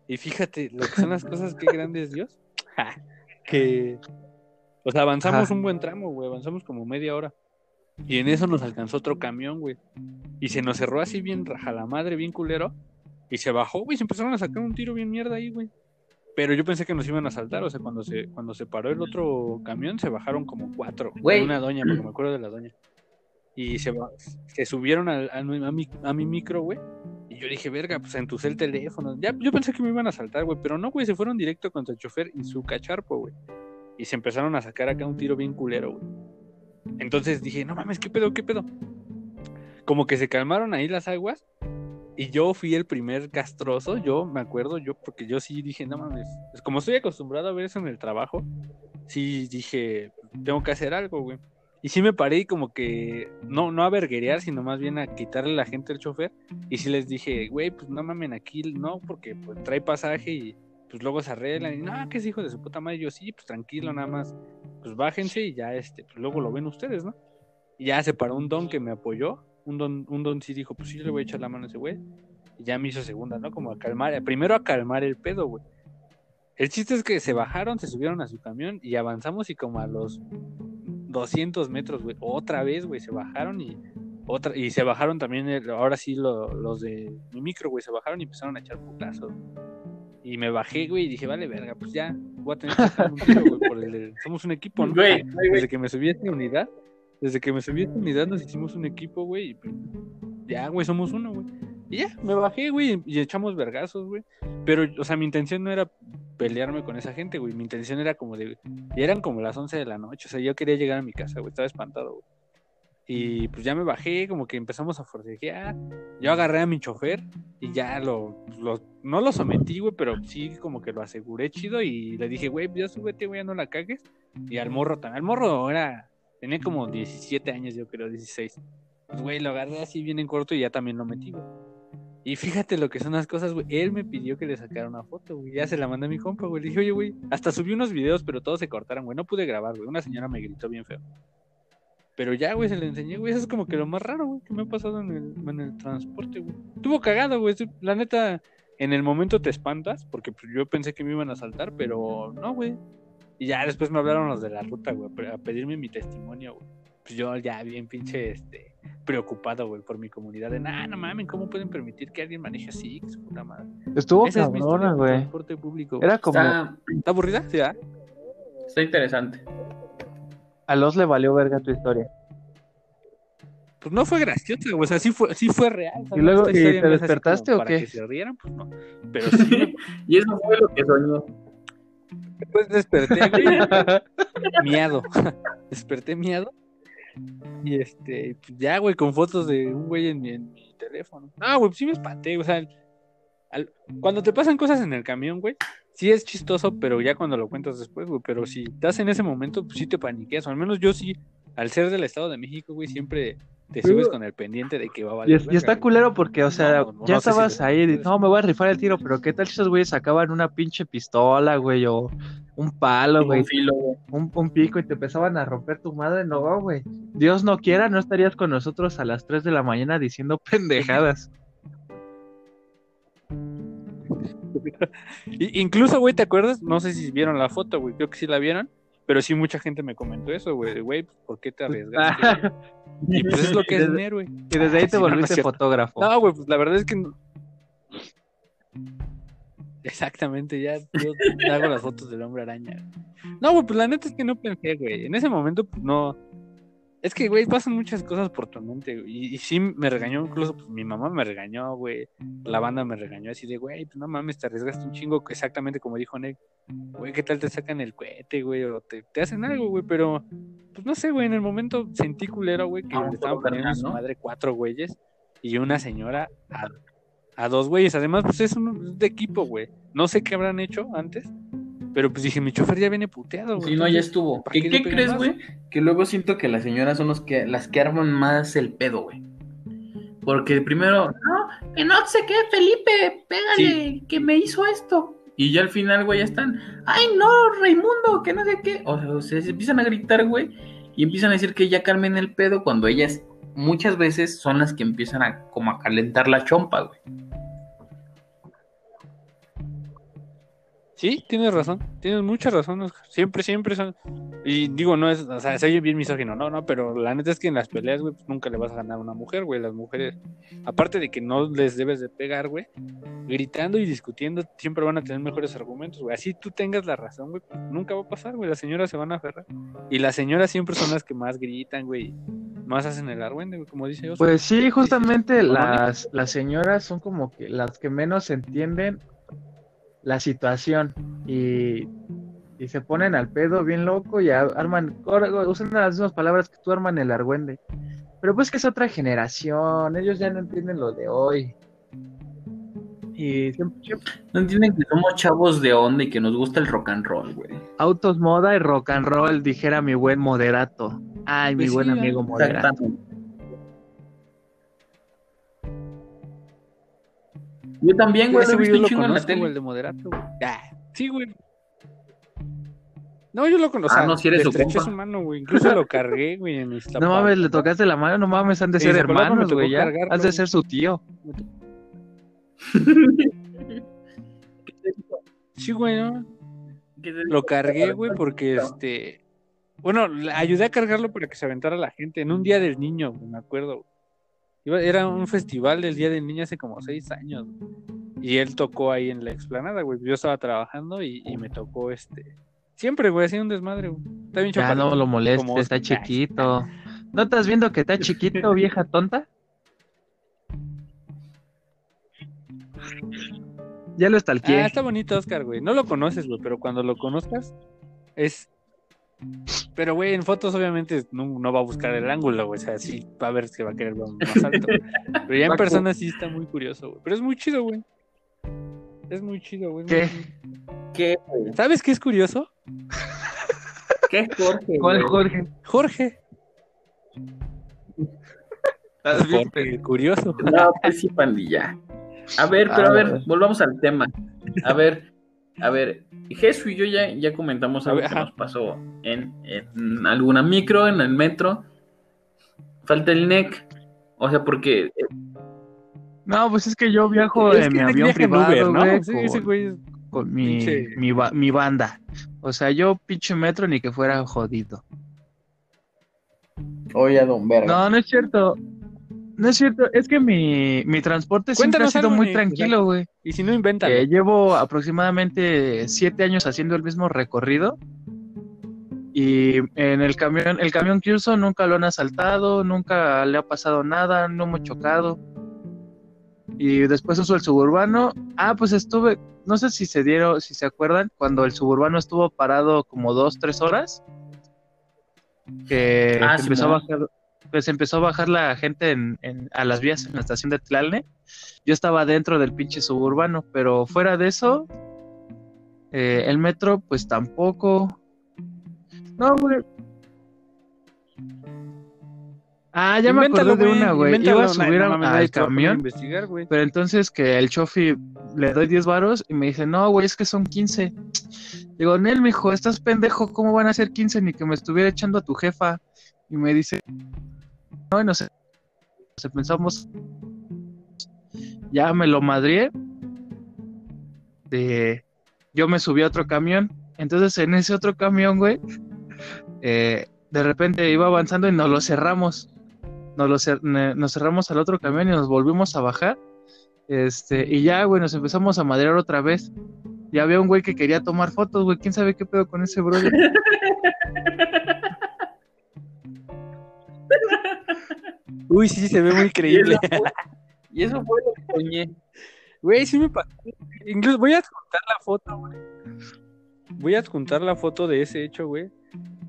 Y fíjate lo que son las cosas, qué grande es Dios. <laughs> que, o sea, avanzamos Ajá. un buen tramo, güey. Avanzamos como media hora. Y en eso nos alcanzó otro camión, güey. Y se nos cerró así bien raja la madre, bien culero. Y se bajó, güey. Se empezaron a sacar un tiro bien mierda ahí, güey. Pero yo pensé que nos iban a saltar. O sea, cuando se, cuando se paró el otro camión, se bajaron como cuatro. Güey. Una doña, porque me acuerdo de la doña. Y se, subieron al- a, mi, a mi micro, güey. Yo dije, verga, pues entusé el teléfono. Ya, yo pensé que me iban a saltar, güey. Pero no, güey. Se fueron directo contra el chofer y su cacharpo, güey. Y se empezaron a sacar acá un tiro bien culero, güey. Entonces dije, no mames, ¿qué pedo, qué pedo? Como que se calmaron ahí las aguas y yo fui el primer castroso, yo me acuerdo, yo porque yo sí dije, no mames, pues como estoy acostumbrado a ver eso en el trabajo, sí dije, tengo que hacer algo, güey. Y sí me paré como que, no, no a verguerear, sino más bien a quitarle la gente al chofer. Y sí les dije, güey, pues no mamen aquí, no, porque pues, trae pasaje y pues luego se arreglan. Y no, que es hijo de su puta madre. Y yo, sí, pues tranquilo, nada más, pues bájense y ya, este, pues luego lo ven ustedes, ¿no? Y ya se paró un don que me apoyó. Un don, un don sí dijo, pues sí, le voy a echar la mano a ese güey. Y ya me hizo segunda, ¿no? Como a calmar, primero a calmar el pedo, güey. El chiste es que se bajaron, se subieron a su camión y avanzamos y como a los 200 metros, güey, otra vez, güey, se bajaron y otra y se bajaron también, el- ahora sí lo- los de mi micro, güey, se bajaron y empezaron a echar putazos. Y me bajé, güey, y dije, vale, verga, pues ya, voy a tener que hacer un tiro, güey, por el de- somos un equipo, ¿no? Güey, güey, güey. Desde que me subí a esta unidad, desde que me subí a esta unidad nos hicimos un equipo, güey, y pues, ya, güey, somos uno, güey. Y ya, me bajé, güey, y echamos vergazos, güey. Pero, o sea, mi intención no era pelearme con esa gente, güey. Mi intención era como de. Eran como las 11 de la noche, o sea, yo quería llegar a mi casa, güey, estaba espantado, güey. Y pues ya me bajé, como que empezamos a forcejear. Yo agarré a mi chofer y ya lo, lo- no lo sometí, güey, pero sí como que lo aseguré chido y le dije, güey, ya súbete, güey, ya no la cagues. Y al morro también. Al morro era, tenía como 17 años, yo creo, 16. Pues, güey, lo agarré así bien en corto y ya también lo metí, güey. Y fíjate lo que son las cosas, güey. Él me pidió que le sacara una foto, güey. Ya se la mandé a mi compa, güey. Le dije, oye, güey, hasta subí unos videos, pero todos se cortaron, güey. No pude grabar, güey. Una señora me gritó bien feo. Pero ya, güey, se le enseñé, güey. Eso es como que lo más raro, güey, que me ha pasado en el, en el transporte, güey. Estuvo cagado, güey. La neta, en el momento te espantas, porque pues, yo pensé que me iban a saltar, pero no, güey. Y ya después me hablaron los de la ruta, güey, a pedirme mi testimonio, güey. Pues yo ya bien pinche, este, preocupado, güey, por mi comunidad. De, nah, no mames, ¿cómo pueden permitir que alguien maneje así? Que su puta madre. Estuvo Esa cabrona, güey. transporte público. Era como. Está, ¿Está aburrida? Sí, ¿ah? está interesante. A los le valió verga tu historia. Pues no fue graciosa, güey. O sea, sí fue, sí fue real. ¿Y luego, y te despertaste o para qué? que se rieran, pues no. Pero sí, <laughs> <laughs> Y eso fue lo que soñó. después desperté, güey, <laughs> miado. desperté miado. Y este, pues ya, güey, con fotos de un güey en mi, teléfono. Ah, güey, pues sí me espanté, o sea, cuando te pasan cosas en el camión, güey, sí es chistoso, pero ya cuando lo cuentas después, güey, pero si estás en ese momento, pues sí te paniqueas, o al menos yo sí, al ser del Estado de México, güey, siempre te subes con el pendiente de que va a valer y está culero porque, o sea, No, no ya si estabas le- ahí, de, no, me voy a rifar el tiro, pero ¿qué tal si esos güeyes sacaban una pinche pistola, güey, o un palo, güey, Un filo, güey. un, un pico y te empezaban a romper tu madre? No, güey. Dios no quiera, no estarías con nosotros a las 3 de la mañana diciendo <laughs> pendejadas. <laughs> Incluso, güey, ¿te acuerdas? No sé si vieron la foto, güey, creo que sí la vieron, pero sí mucha gente me comentó eso, güey, güey, ¿por qué te arriesgaste? <laughs> y pues es lo que es güey. Y desde ahí Ah, te sí, no, no es volviste fotógrafo. No, güey, pues la verdad es que. Exactamente, ya yo hago las fotos del hombre araña. No, güey, pues la neta es que no pensé, güey. En ese momento, pues no. Es que, güey, pasan muchas cosas por tu mente, güey. Y, y sí me regañó, incluso pues, mi mamá me regañó, güey. La banda me regañó así de, güey, pues no mames, te arriesgaste un chingo, exactamente como dijo Nick. Güey, ¿qué tal te sacan el cohete, güey? O te, te hacen algo, güey, pero. Pues no sé, güey, en el momento sentí culero, güey, que Ah, le estaban poniendo en carnal, su madre cuatro güeyes y una señora a, a dos güeyes. Además, pues es un de equipo, güey. No sé qué habrán hecho antes. Pero pues dije, mi chofer ya viene puteado, güey. Sí, no, ya estuvo. ¿para ¿Qué, crees, güey? Que luego siento que las señoras son los que, las que arman más el pedo, güey. Porque primero, no, que no sé qué, Felipe, pégale, que me hizo esto. Y ya al final, güey, ya están, ay, no, Raimundo, que no sé qué. O sea, o sea, se empiezan a gritar, güey, y empiezan a decir que ya calmen el pedo cuando ellas muchas veces son las que empiezan a como a calentar la chompa, güey. Sí, tienes razón, tienes mucha razón, Oscar. Siempre, siempre son. Y digo, no es, o sea, soy bien misógino, no, no, pero la neta es que en las peleas, güey, pues nunca le vas a ganar a una mujer, güey. Las mujeres, aparte de que no les debes de pegar, güey, gritando y discutiendo, siempre van a tener mejores argumentos, güey. Así tú tengas la razón, güey, nunca va a pasar, güey. Las señoras se van a aferrar. Y las señoras siempre son las que más gritan, güey, más hacen el argüende, güey, como dice Oscar. Pues sí, justamente las, las señoras son como que las que menos entienden la situación y, y se ponen al pedo bien loco y arman, usan las mismas palabras que tú arman el argüende. Pero pues que es otra generación, ellos ya no entienden lo de hoy. Y siempre, siempre No entienden que somos chavos de onda y que nos gusta el rock and roll, güey. autos, moda y rock and roll, dijera mi buen moderato. Ay, mi Pues buen sí, amigo moderato. Yo también, güey, Ese güey visto yo un lo chingo en la conozco, tele. el de moderato, güey. Ah, sí, güey. No, yo lo conozco. Ah, no, si eres su compa. su mano, güey. Incluso lo <laughs> cargué, güey, en mis No mames, le tocaste la mano, no mames, han de ser hermanos, güey, ya. cargarlo, Has de ser su tío. <laughs> Sí, güey, ¿no? ¿Qué te- Lo cargué, güey, porque este. Bueno, le ayudé a cargarlo para que se aventara la gente en un día del niño, güey, me acuerdo. Iba- era un festival del Día del Niño hace como seis años. güey. Y él tocó ahí en la explanada, güey. Yo estaba trabajando y, y me tocó este. Siempre, güey, hacía un desmadre, güey. Está bien chaparrito. no lo molestes, como- está chiquito. ¿No estás viendo que está chiquito, <laughs> vieja tonta? Ya lo Ah, stalkeé. está bonito Oscar, güey. No lo conoces, güey, pero cuando lo conozcas es... Pero, güey, en fotos obviamente no, no va a buscar el ángulo, güey. O sea, sí va a ver que va a querer más alto. Pero ya en persona sí está muy curioso, güey. Pero es muy chido, güey. Es muy chido, güey. es ¿Qué? ¿Qué? ¿Sabes qué es curioso? ¿Qué, Jorge? ¿Cuál, güey? Jorge? Jorge. ¿Estás bien? Jorge, curioso. No, pues sí, pandilla. A ver, pero a A ver. volvamos al tema. A ver, a ver, Jesús y yo ya, ya comentamos algo ver, que ajá. nos pasó en, en alguna micro, en el metro. Falta el NEC. O sea, porque No, pues es que yo viajo Es en mi avión en privado, Uber, ¿no? güey, Sí, con, ese güey es- con mi, mi, ba- mi banda. O sea, yo pinche metro ni que fuera jodido. Oye, don Verga. No, no es cierto. No es cierto, es que mi, mi transporte siempre ha sido muy tranquilo, güey. Y si no, invéntalo. que llevo aproximadamente siete años haciendo el mismo recorrido y en el camión, el camión que uso nunca lo han asaltado, nunca le ha pasado nada, no hemos chocado. Y después uso el suburbano. Ah, pues estuve, no sé si se dieron, si se acuerdan, cuando el suburbano estuvo parado como dos, tres horas, que Ah, sí, empezó a bajar, pues empezó a bajar la gente en, en- a las vías en la estación de Tlalne yo estaba dentro del pinche suburbano, pero fuera de eso, eh, el metro, pues tampoco. No, güey. Ah, ya me acordé de una, güey. Iba a No, subir no nadie al camión, investigar, güey. pero entonces que el chofi le doy 10 varos y me dice, no, güey, es que son 15. Digo, Nel, mijo, estás pendejo, ¿cómo van a ser 15? Ni que me estuviera echando a tu jefa. Y me dice, no, y no sé. Nos pensamos, ya me lo madrié. De, yo me subí a otro camión. Entonces en ese otro camión, güey, eh, de repente iba avanzando y nos lo cerramos. Nos, lo nos cerramos al otro camión y nos volvimos a bajar. Este, y ya, güey, nos empezamos a madrear otra vez. Y había un güey que quería tomar fotos, güey. ¿Quién sabe qué pedo con ese brother? <laughs> Uy, sí, se ve muy <laughs> Y creíble. eso fue- Y eso fue lo que soñé. Güey, sí me pasó. Incluso voy a adjuntar la foto, güey. Voy a adjuntar la foto de ese hecho, güey.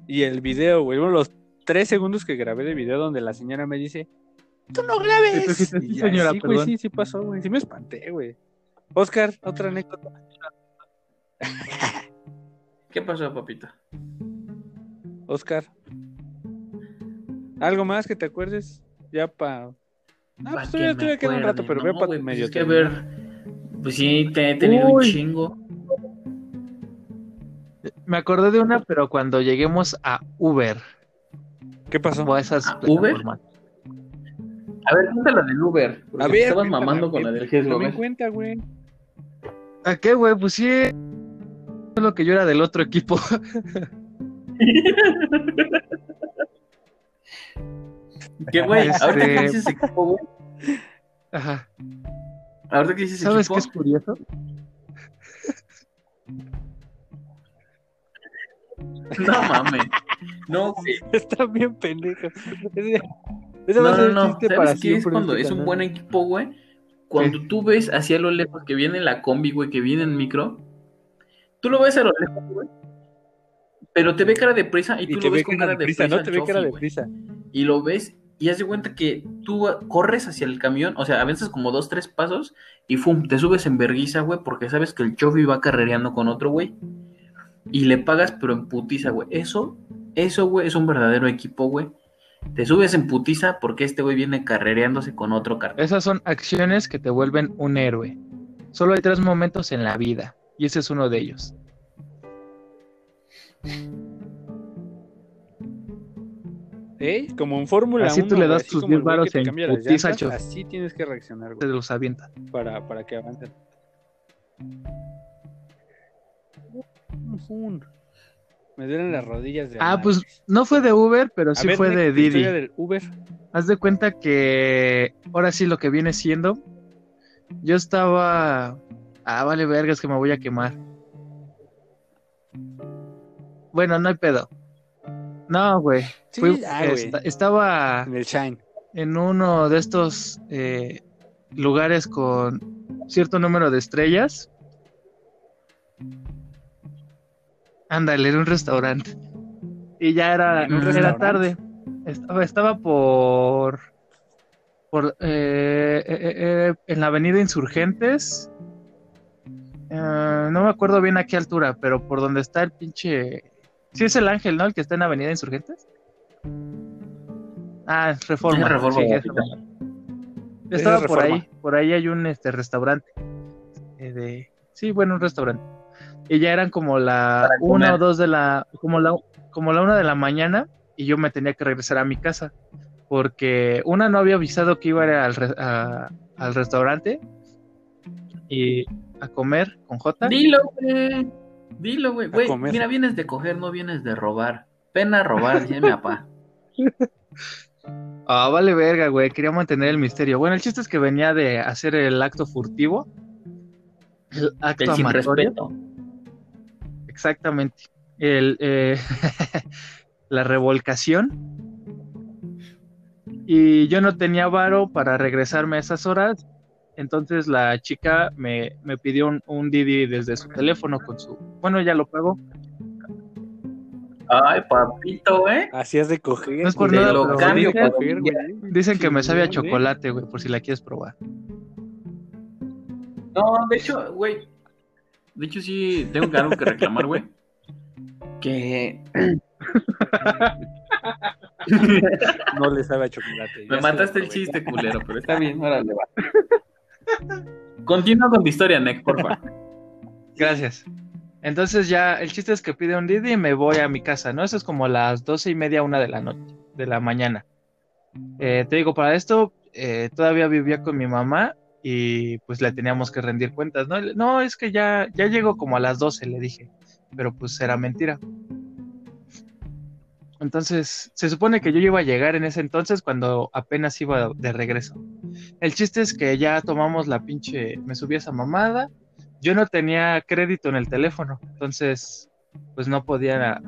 Y el video, güey. Bueno, los tres segundos que grabé de video donde la señora me dice, tú no grabes. Sí, señora, sí, güey, perdón. sí, sí pasó, güey. Sí me espanté, güey. Oscar, otra anécdota. <laughs> ¿Qué pasó, papito? Oscar. ¿Algo más que te acuerdes? Ya pa... Ah, Pa' pues que todavía, me todavía queda un rato, pero no, veo para güey, medio pues es que ver, pues sí, te he tenido un chingo. Me acordé de una, pero cuando lleguemos a Uber ¿Qué pasó? o a esas ¿A Uber? A ver, cuéntala del Uber. Porque A ver, estabas cuéntame, mamando con la del Jesús También Gómez. cuenta, güey. ¿A qué, güey? Pues sí. Es lo que yo era del otro equipo. <laughs> <laughs> ¿Qué, güey? Este- Ahorita que dices equipo, güey. Ajá. Ahorita que dices ¿Sabes equipo. qué es curioso? No mames. No, <laughs> güey. Está bien pendejo. Ese, ese va No, a ser no, no. para ¿Sabes qué es cuando este es un buen equipo, güey? Cuando tú ves hacia lo lejos que viene la combi, güey, que viene en micro, tú lo ves a lo lejos, güey. Pero te ve cara de prisa y tú Y lo te ves ve con cara de prisa, ¿no? Te ve cara de prisa. y lo ves y haz de cuenta que tú corres hacia el camión, o sea, avanzas como dos, tres pasos y ¡fum! te subes en verguiza, güey, porque sabes que el chofi va carrereando con otro, güey. Y le pagas, pero en putiza, güey. Eso, eso, güey, es un verdadero equipo, güey. Te subes en putiza porque este güey viene carrereándose con otro cartón. Esas son acciones que te vuelven un héroe. Solo hay tres momentos en la vida, y ese es uno de ellos. ¿Eh? Como en Fórmula 1. Así tú le das tus como el 10 güey que varos te en putiza. Así tienes que reaccionar, Se güey, los avienta. para, para que avancen. Me duelen las rodillas de Ah, madre. pues no fue de Uber, pero sí ver, fue de Didi. del Uber. Haz de cuenta que ahora sí lo que viene siendo. Yo estaba. Ah, vale, vergas, que me voy a quemar. Bueno, no hay pedo. No, güey. Sí, Fui- ya, güey. esta- estaba En el Shine. en uno de estos eh, lugares con cierto número de estrellas. Ándale, era un restaurante. Y ya era, ¿En un era tarde. Estaba, estaba por. por eh, eh, en la avenida Insurgentes. No me acuerdo bien a qué altura, pero por donde está el pinche. Sí, es el ángel, ¿no? El que está en Avenida Insurgentes. Ah, Reforma. Sí, Reforma, sí, Estaba es por Reforma. ahí, por ahí hay un este restaurante. eh, de, sí, bueno, un restaurante. Y ya eran como la Para una comer. o dos de la, como la, como la una de la mañana, y yo me tenía que regresar a mi casa. Porque una no había avisado que iba a ir al, re- a- al restaurante y a comer con J. Dilo. Dilo, güey. Güey, mira, vienes de coger, no vienes de robar. Pena robar, dice mi papá. <laughs> Ah, vale verga, güey. Quería mantener el misterio. Bueno, el chiste es que venía de hacer el acto furtivo. El acto El sin respeto. Exactamente. El, eh, <laughs> la revolcación. Y yo no tenía varo para regresarme a esas horas. Entonces la chica me, me pidió un, un Didi desde su teléfono con su... Bueno, ya lo pagó. Ay, papito, güey. Así has de coger. No es por nada, lo cambio dicen, coger, güey. dicen que me sabe a ¿eh? chocolate, güey, por si la quieres probar. No, de hecho, güey. De hecho, sí, tengo que algo que reclamar, güey. Que <laughs> No le sabe a chocolate. me mataste el chiste, culero, pero está bien, órale, va. <laughs> Continúa con tu historia, Nick, porfa. <laughs> Gracias. Entonces ya, el chiste es que pide un Didi y me voy a mi casa, ¿no? Eso es como las doce y media, una de la noche, de la mañana. Eh, te digo, para esto eh, todavía vivía con mi mamá y pues le teníamos que rendir cuentas, ¿no? No, es que ya, ya llego como a las 12, le dije, pero pues era mentira. Entonces, se supone que yo iba a llegar en ese entonces cuando apenas iba de regreso. El chiste es que ya tomamos la pinche, me subí a esa mamada, yo no tenía crédito en el teléfono, entonces pues no podía,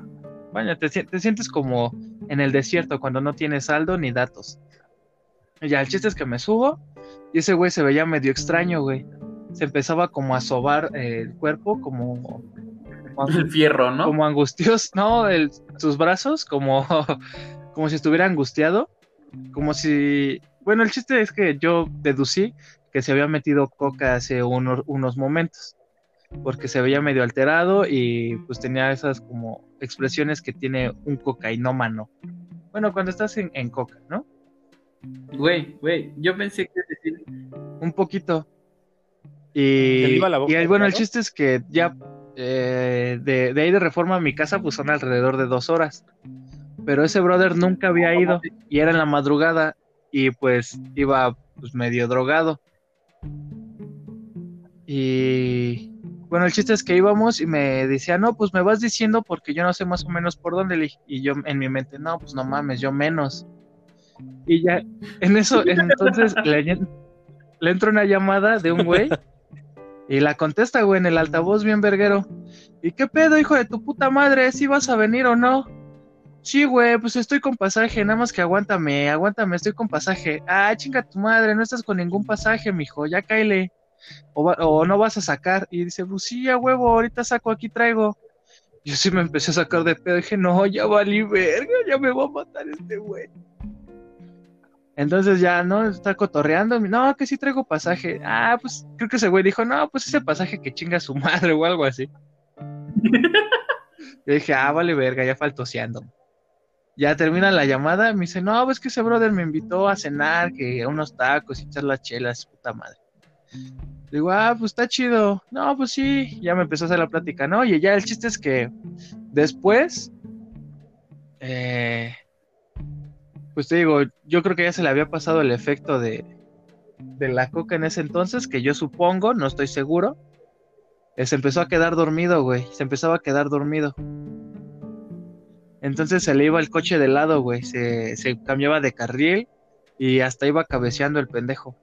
bueno, te, te sientes como en el desierto cuando no tienes saldo ni datos. Ya, el chiste es que me subo y ese güey se veía medio extraño, güey. Se empezaba como a sobar eh, el cuerpo, como, El fierro, ¿no? como angustioso, no, el- sus brazos como, <laughs> como si estuviera angustiado, como si bueno, el chiste es que yo deducí que se había metido coca hace unos, unos momentos, porque se veía medio alterado y pues tenía esas como expresiones que tiene un cocainómano. Bueno, cuando estás en, en coca, ¿no? Güey, güey, yo pensé que decir. Un poquito. Y, iba la boca y bueno, el chiste es que ya eh, de, de ahí de reforma a mi casa, pues son alrededor de dos horas. Pero ese brother nunca había ido y era en la madrugada y pues iba pues medio drogado. Y bueno, el chiste es que íbamos y me decía, no, pues me vas diciendo porque yo no sé más o menos por dónde. Y yo en mi mente, no, pues no mames, yo menos. Y ya, en eso, <laughs> entonces le, le entra una llamada de un güey <laughs> y la contesta, güey, en el altavoz bien verguero. ¿Y qué pedo, hijo de tu puta madre? ¿Si vas a venir o no? Sí, güey, pues estoy con pasaje, nada más que aguántame, aguántame, estoy con pasaje. Ah, chinga tu madre, no estás con ningún pasaje, mijo, ya cáele. O, no vas a sacar. Y dice, pues sí, a huevo, ahorita saco, aquí traigo. Yo sí me empecé a sacar de pedo, dije, no, ya valí verga, ya me va a matar este güey. Entonces ya, ¿no? Está cotorreando, no, que sí traigo pasaje. Ah, pues creo que ese güey dijo, no, pues ese pasaje que chinga su <laughs> madre o algo así. <laughs> Yo dije, ah, vale verga, ya faltoseando. Ya termina la llamada, me dice, no, pues que ese brother me invitó a cenar, que a unos tacos y echar las chelas, puta madre. Digo, ah, pues está chido. No, pues sí, ya me empezó a hacer la plática, ¿no? Y ya el chiste es que después, eh, pues te digo, yo creo que ya se le había pasado el efecto de, de la coca en ese entonces, que yo supongo, no estoy seguro, eh, se empezó a quedar dormido, güey, se empezaba a quedar dormido. Entonces se le iba el coche de lado, güey, se, se cambiaba de carril y hasta iba cabeceando el pendejo.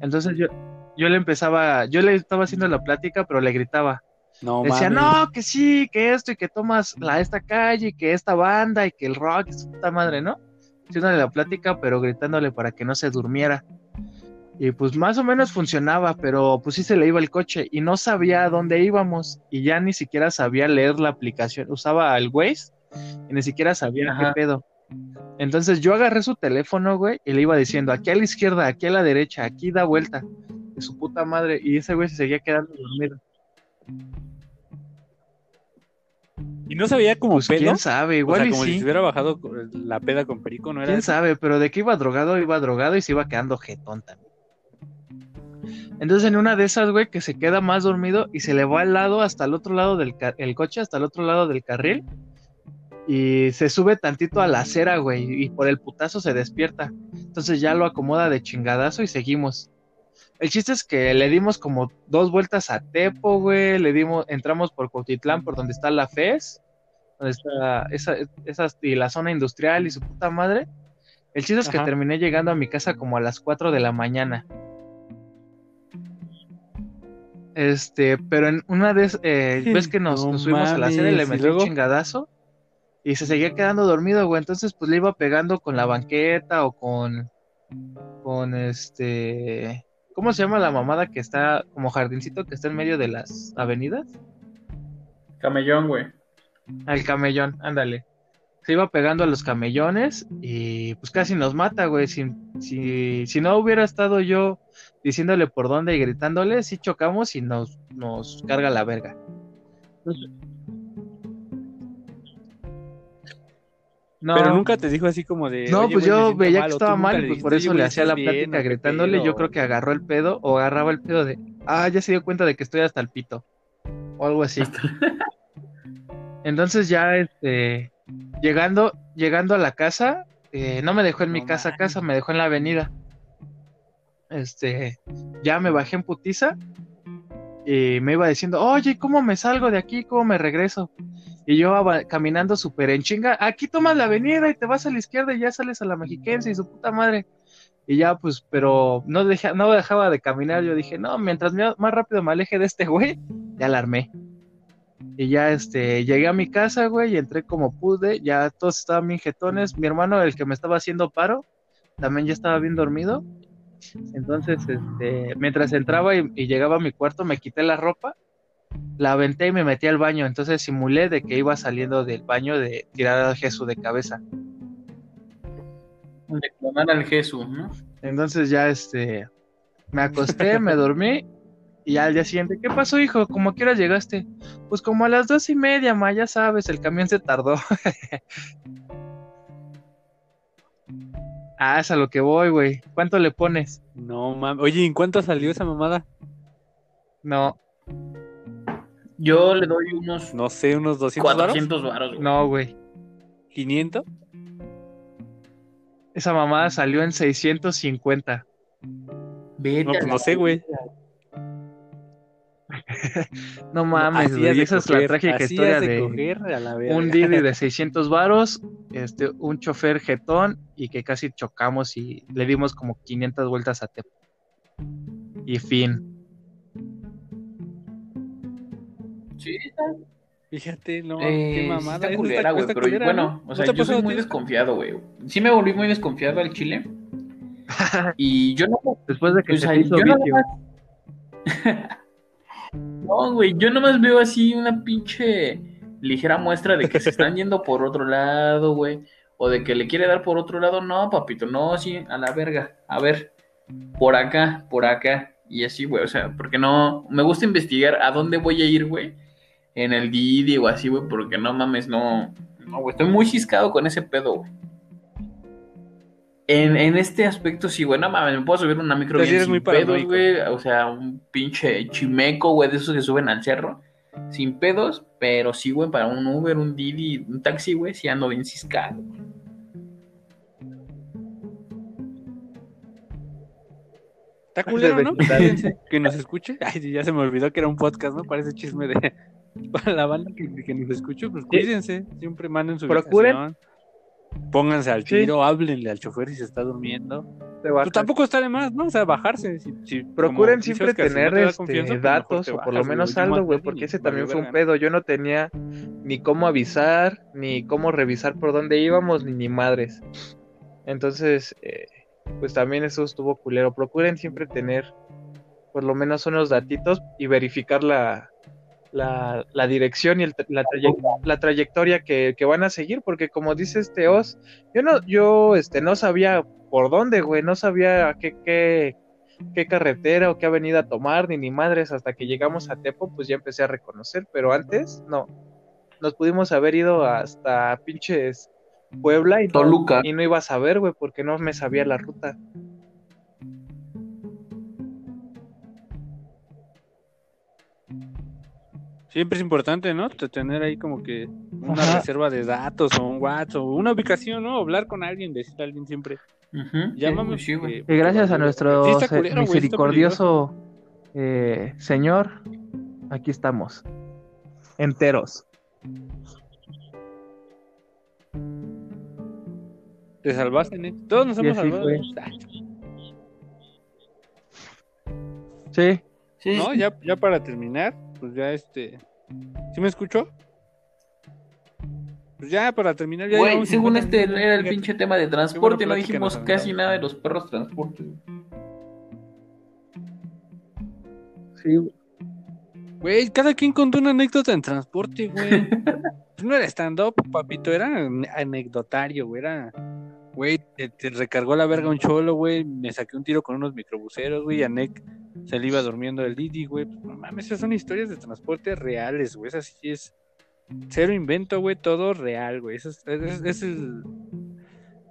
Entonces yo, yo le empezaba, yo le estaba haciendo la plática, pero le gritaba. No, Decía, no, que sí, que esto y que tomas la, esta calle y que esta banda y que el rock, es puta madre, ¿no? Haciéndole la plática, pero gritándole para que no se durmiera. Y pues más o menos funcionaba, pero pues sí se le iba el coche y no sabía a dónde íbamos y ya ni siquiera sabía leer la aplicación. Usaba el Waze y ni siquiera sabía Ajá. qué pedo. Entonces yo agarré su teléfono, güey, y le iba diciendo aquí a la izquierda, aquí a la derecha, aquí da vuelta. De su puta madre. Y ese güey se seguía quedando dormido. Y no se veía como Pues pedo. quién sabe, o igual sea, y como si se hubiera bajado con la peda con perico, ¿no era Quién eso? sabe, pero de que iba drogado, iba drogado y se iba quedando jetón también. Entonces en una de esas, güey, que se queda más dormido y se le va al lado hasta el otro lado del el coche, hasta el otro lado del carril. Y se sube tantito a la acera, güey, y por el putazo se despierta. Entonces ya lo acomoda de chingadazo y seguimos. El chiste es que le dimos como dos vueltas a Tepo, güey, le dimos, entramos por Cuautitlán, por donde está la FES, donde está esa, esa, y la zona industrial y su puta madre. El chiste es que terminé llegando a mi casa como a las 4 de la mañana. Este, pero en una de es- eh, ves que nos, No nos subimos a la y le mames, ¿y metí un chingadazo y se seguía quedando dormido, güey. Entonces, pues le iba pegando con la banqueta o con, con este, ¿cómo se llama la mamada que está como jardincito que está en medio de las avenidas? Camellón, güey. Al camellón, ándale. Se iba pegando a los camellones y pues casi nos mata, güey. Si, si, si no hubiera estado yo diciéndole por dónde y gritándole, sí chocamos y nos, nos carga la verga. No, Pero nunca te dijo así como de. no, "Oye, pues yo veía mal", que estaba mal, pues por eso "Oye, le hacía la ¿estás bien plática gritándole. Yo pedo?" creo que agarró el pedo o agarraba el pedo de, ah, ya se dio cuenta de que estoy hasta el pito. O algo así. <laughs> Entonces ya, este, llegando, llegando a la casa, eh, no me dejó en mi No casa mames. casa, me dejó en la avenida. Este, ya me bajé en putiza y me iba diciendo, oye, ¿cómo me salgo de aquí? ¿Cómo me regreso? Y yo caminando súper en chinga, aquí tomas la avenida y te vas a la izquierda y ya sales a la mexiquense y su puta madre. Y ya, pues, pero no, deja, no dejaba de caminar. Yo dije, no, mientras más rápido me aleje de este güey, ya la armé. Y ya, este, llegué a mi casa, güey, y entré como pude. Ya todos estaban bien jetones. Mi hermano, el que me estaba haciendo paro, también ya estaba bien dormido. Entonces, este, mientras entraba y llegaba a mi cuarto, me quité la ropa, la aventé y me metí al baño. Entonces simulé de que iba saliendo del baño de tirar a Jesús de cabeza. De clonar al Jesús, ¿no? Entonces ya este me acosté, me <laughs> dormí y ya al día siguiente, ¿qué pasó, hijo? ¿Cómo que hora llegaste? Pues como a las dos y media, ma, ya sabes, el camión se tardó. <laughs> ah, es a lo que voy, güey. ¿Cuánto le pones? No mames. Oye, ¿en cuánto salió esa mamada? No, Yo le doy unos No sé, unos 200 varos? 400 varos. güey. no, güey. 500. Esa mamada salió en 650. Vete No, pues no sé, güey. <laughs> No mames, Hacías güey. Esa es la trágica historia de de a la un Didi de 600 varos, este, un chofer jetón y que casi chocamos y le dimos como 500 vueltas a Tepo. Y fin. Fíjate, no, eh, qué sí mamada. está culera, güey. Pero culera, bueno, ¿no? o ¿No sea, yo soy muy desconfiado, güey. Sí me volví muy desconfiado al chile. <laughs> Y yo no Después de que O se sea, te hizo yo nada vicio. <laughs> No, güey, yo nomás veo así una pinche ligera muestra de que se están <laughs> yendo por otro lado, güey. O de que le quiere dar por otro lado. No, papito, no, sí, a la verga. A ver, por acá, por acá. Y así, güey, o sea, porque no. Me gusta investigar a dónde voy a ir, güey. En el Didi o así, güey, porque no mames, no. No, güey, estoy muy ciscado con ese pedo, güey. En, en este aspecto, sí, güey, no mames, me puedo subir una micro bien sin muy pedos, güey. O sea, un pinche chimeco, güey, de esos que suben al cerro. Sin pedos, pero sí, güey, para un Uber, un Didi, un taxi, güey, sí ando bien ciscado. Está culero, ¿no? <laughs> Que nos escuche. <laughs> Ay, sí, ya se me olvidó que era un podcast, ¿no? Parece chisme de <laughs> para la banda que, que nos escuche, pues cuídense, siempre manden su Procuren. ubicación. Pónganse al Sí. tiro, háblenle al chofer si se está durmiendo. Pues tampoco está de más, ¿no? O sea, bajarse. Si, si- Procuren siempre Oscar, si no tener te este, pues datos o por lo menos algo, güey, porque ese también fue un pedo. Yo no tenía ni cómo avisar, ni cómo revisar por dónde íbamos, ni ni madres. Entonces, eh, pues también eso estuvo culero. Procuren siempre tener por lo menos unos datitos y verificar la, la, la dirección y el la, la trayectoria que, que van a seguir, porque como dice este Oz, yo no, yo este, no sabía por dónde, güey, no sabía qué, qué, qué carretera o qué avenida tomar, ni ni madres, hasta que llegamos a Tepo, pues ya empecé a reconocer, pero antes no. Nos pudimos haber ido hasta pinches Puebla y no, Toluca. y no iba a saber, güey, porque no me sabía la ruta. Siempre es importante, ¿no? Te- Tener ahí como que una Ajá. reserva de datos o un WhatsApp o una ubicación, ¿no? Hablar con alguien, decirle a alguien siempre. Ujú, Llámame. sí, güey. porque- Y gracias a nuestro Sí, culero, misericordioso eh, Señor, aquí estamos, enteros. Te salvaste, ¿eh? Todos nos hemos salvado. Sí, Sí, No, ya, ya para terminar, pues ya este. ¿Sí me escuchó? Pues ya para terminar, ya. Güey, según 50 este era el pinche tema de transporte, no dijimos casi nada de los perros transportes. sí. Güey, cada quien contó una anécdota en transporte, güey. <laughs> Pues no era stand-up, papito, era an- anecdotario, güey. Era, güey, te, te recargó la verga un cholo, güey. Me saqué un tiro con unos microbuseros, güey. Y a Nick se le iba durmiendo el Didi, güey. Pues, no mames, esas son historias de transporte reales, güey. Esas sí es cero invento, güey. Todo real, güey. Eso es, es- es el.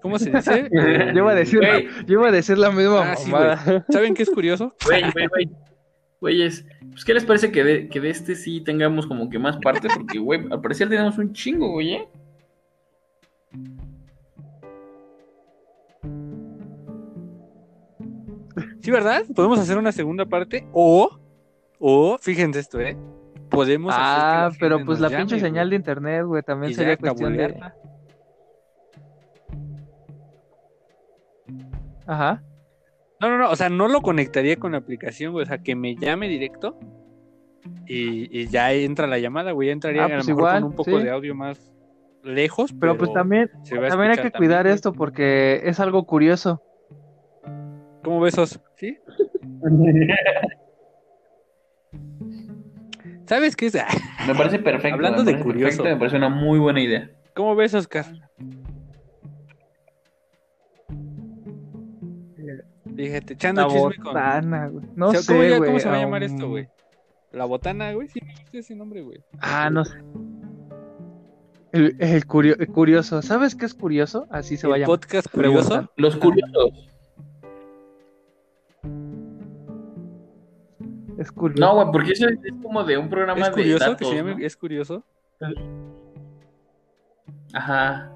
¿Cómo se dice? <laughs> Yo iba a decir, yo iba a decir la misma Ah, sí, mamada. <laughs> ¿Saben qué es curioso? Güey, güey, güey. Güeyes, pues ¿qué les parece que de, que de este sí tengamos como que más partes? Porque, güey, al parecer tenemos un chingo, güey, ¿eh? Sí, ¿verdad? Podemos hacer una segunda parte o, o, fíjense esto, ¿eh? Podemos Ah, pero pues la pinche señal de internet, güey, también y sería cuestión de... Ajá. No, no, no, o sea, no lo conectaría con la aplicación, güey, o sea, que me llame directo y, y ya entra la llamada, güey, ya entraría Ah, a lo pues mejor igual, con un poco sí. de audio más lejos, pero, Pero pues también, también hay que cuidar también, esto porque es algo curioso. ¿Cómo ves, Os? ¿Sí? <laughs> ¿Sabes qué es? <laughs> Me parece perfecto. Hablando de curioso. perfecto, me parece una muy buena idea. ¿Cómo ves, Oscar? Fíjate, echando La chisme con. botana, güey. No O sea, sé, ¿cómo, ya- güey. ¿Cómo se va a llamar um, esto, güey? La botana, güey. Sí, me gusta ese nombre, güey. Ah, no sé. El, el curio- el curioso. ¿Sabes qué es curioso? Así se va a llamar. podcast curioso. Los curiosos. Es curioso. No, güey, porque eso es, es como de un programa Es de curioso datos, que se llame. ¿no? Es curioso. Ajá.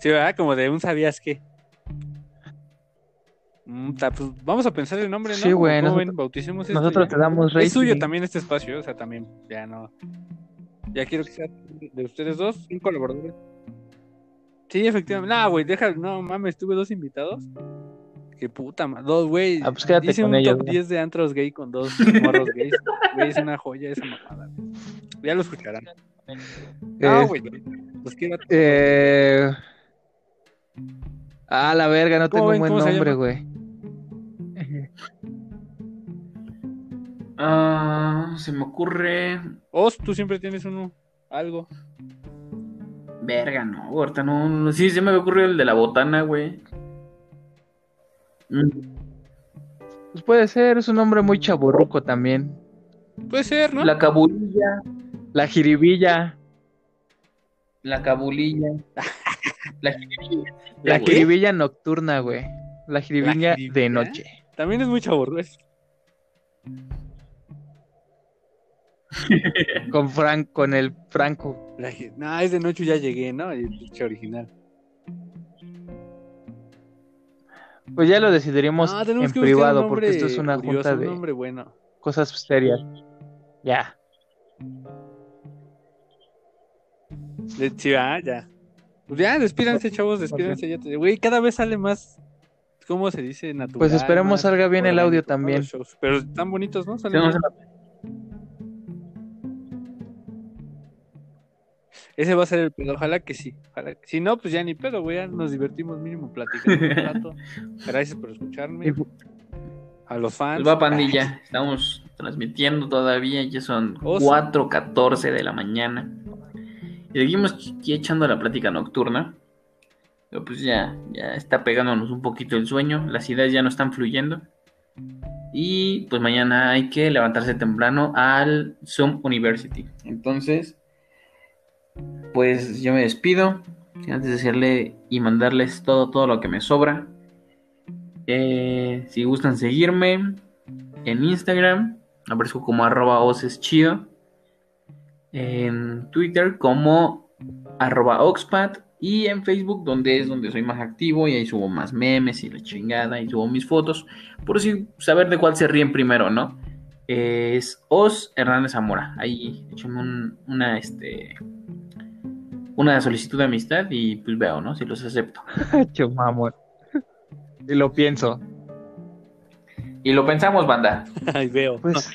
Sí, ¿verdad? Como de un sabías qué. Mm, ta- pues vamos a pensar el nombre, ¿no? Sí, güey, ¿Cómo nosotros- ven? Bauticemos esto Nosotros ya. te damos rating. Es suyo también este espacio, o sea, también, ya no. Ya quiero que sea de ustedes dos, un colaborador. Sí, efectivamente. No, güey, deja, no mames, tuve dos invitados. Qué puta madre. Dos, güey. Ah, pues quédate Hice con un ellos, top güey. 10 de antros gay con dos morros gays. Güey, es una joya esa mamada. Ya lo escucharán. Eh, güey. A todos. eh... Ah, la verga, no ¿Cómo tengo un buen ¿Cómo se nombre, güey. <laughs> Ah, se me ocurre. Os, tú siempre tienes uno, algo. Verga, no, ahorita no. no, Sí, se me ocurrió el de la botana, güey. Mm, Pues puede ser, es un nombre muy chaburruco también. Puede ser, ¿no? La cabulilla. La jiribilla. La cabulilla. <laughs> La jiribilla. La nocturna, güey. La jiribilla de jiribilla? noche. También es muy chaburro. es- Con Frank, con el Franco. No, es de noche ya llegué, ¿no? El pinche original. Pues ya lo decidiremos No, tenemos en un privado, porque esto es una curioso, junta un de nombre bueno. cosas serias. Ya. Sí, ah, ya. Pues ya, despídanse, chavos, despídanse. Ya te... Güey, cada vez sale más. ¿Cómo se dice? Natural. Pues esperemos más salga bien el audio también. Shows. Pero están bonitos, ¿no? Salen Tenemos Ese va a ser el pedo. Ojalá que sí. Ojalá que... Si no, pues ya ni pedo, güey. Ya nos divertimos mínimo platicando un <laughs> rato. Gracias por escucharme. A los fans. Pues va pandilla, estamos transmitiendo todavía, ya son Oh, sí. 4.14 de la mañana. Y seguimos aquí echando la plática nocturna. Pero pues ya, ya está pegándonos un poquito el sueño, las ideas ya no están fluyendo. Y pues mañana hay que levantarse temprano al Zoom University. Entonces, pues yo me despido. Antes de decirle y mandarles todo, todo lo que me sobra. Eh, si gustan seguirme en Instagram, aparezco como arroba oseschido. En Twitter como arroba oxpat. Y en Facebook, donde es donde soy más activo y ahí subo más memes y la chingada y subo mis fotos. Por si saber de cuál se ríen primero, ¿no? Es Os Hernández Zamora. Ahí échame un- una, este, una solicitud de amistad y pues veo, ¿no? Si los acepto. <laughs> Cho, mamón. Y lo pienso. Y lo pensamos, banda. <laughs> Ahí veo. Pues,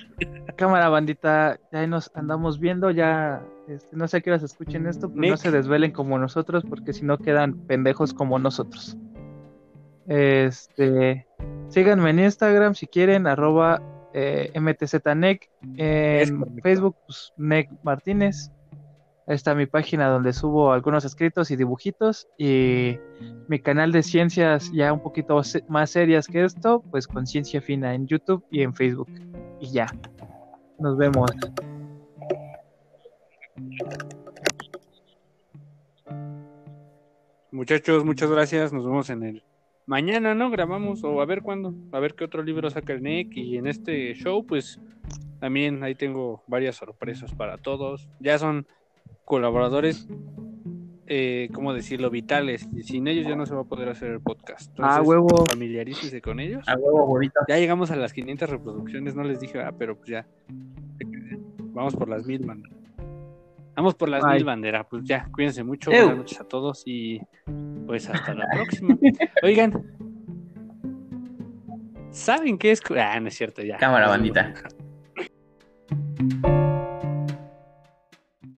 cámara bandita, ya nos andamos viendo, ya este, no sé a qué horas escuchen esto, pero no se desvelen como nosotros, porque si no quedan pendejos como nosotros. Este, síganme en Instagram si quieren, arroba eh, mtznec, en. Facebook, pues, Nec Martínez. Está mi página donde subo algunos escritos y dibujitos y mi canal de ciencias ya un poquito más serias que esto, pues con Ciencia Fina en YouTube y en Facebook. Y ya. Nos vemos. Muchachos, muchas gracias. Nos vemos en el mañana, ¿no? Grabamos o a ver cuándo, a ver qué otro libro saca el NEC y en este show, pues también ahí tengo varias sorpresas para todos. Ya son colaboradores, eh, ¿cómo decirlo? Vitales. Y sin ellos ya no se va a poder hacer el podcast. Ah, Entonces, huevo. Familiarícese con ellos. A huevo, bonito. Ya llegamos a las 500 reproducciones, no les dije, ah, pero pues ya. Vamos por las mil, man. Vamos por las mil bandera. Pues ya, cuídense mucho. Ew. Buenas noches a todos y pues hasta la próxima. Oigan, ¿saben qué es? Ah, no es cierto, ya. Cámara, bandita.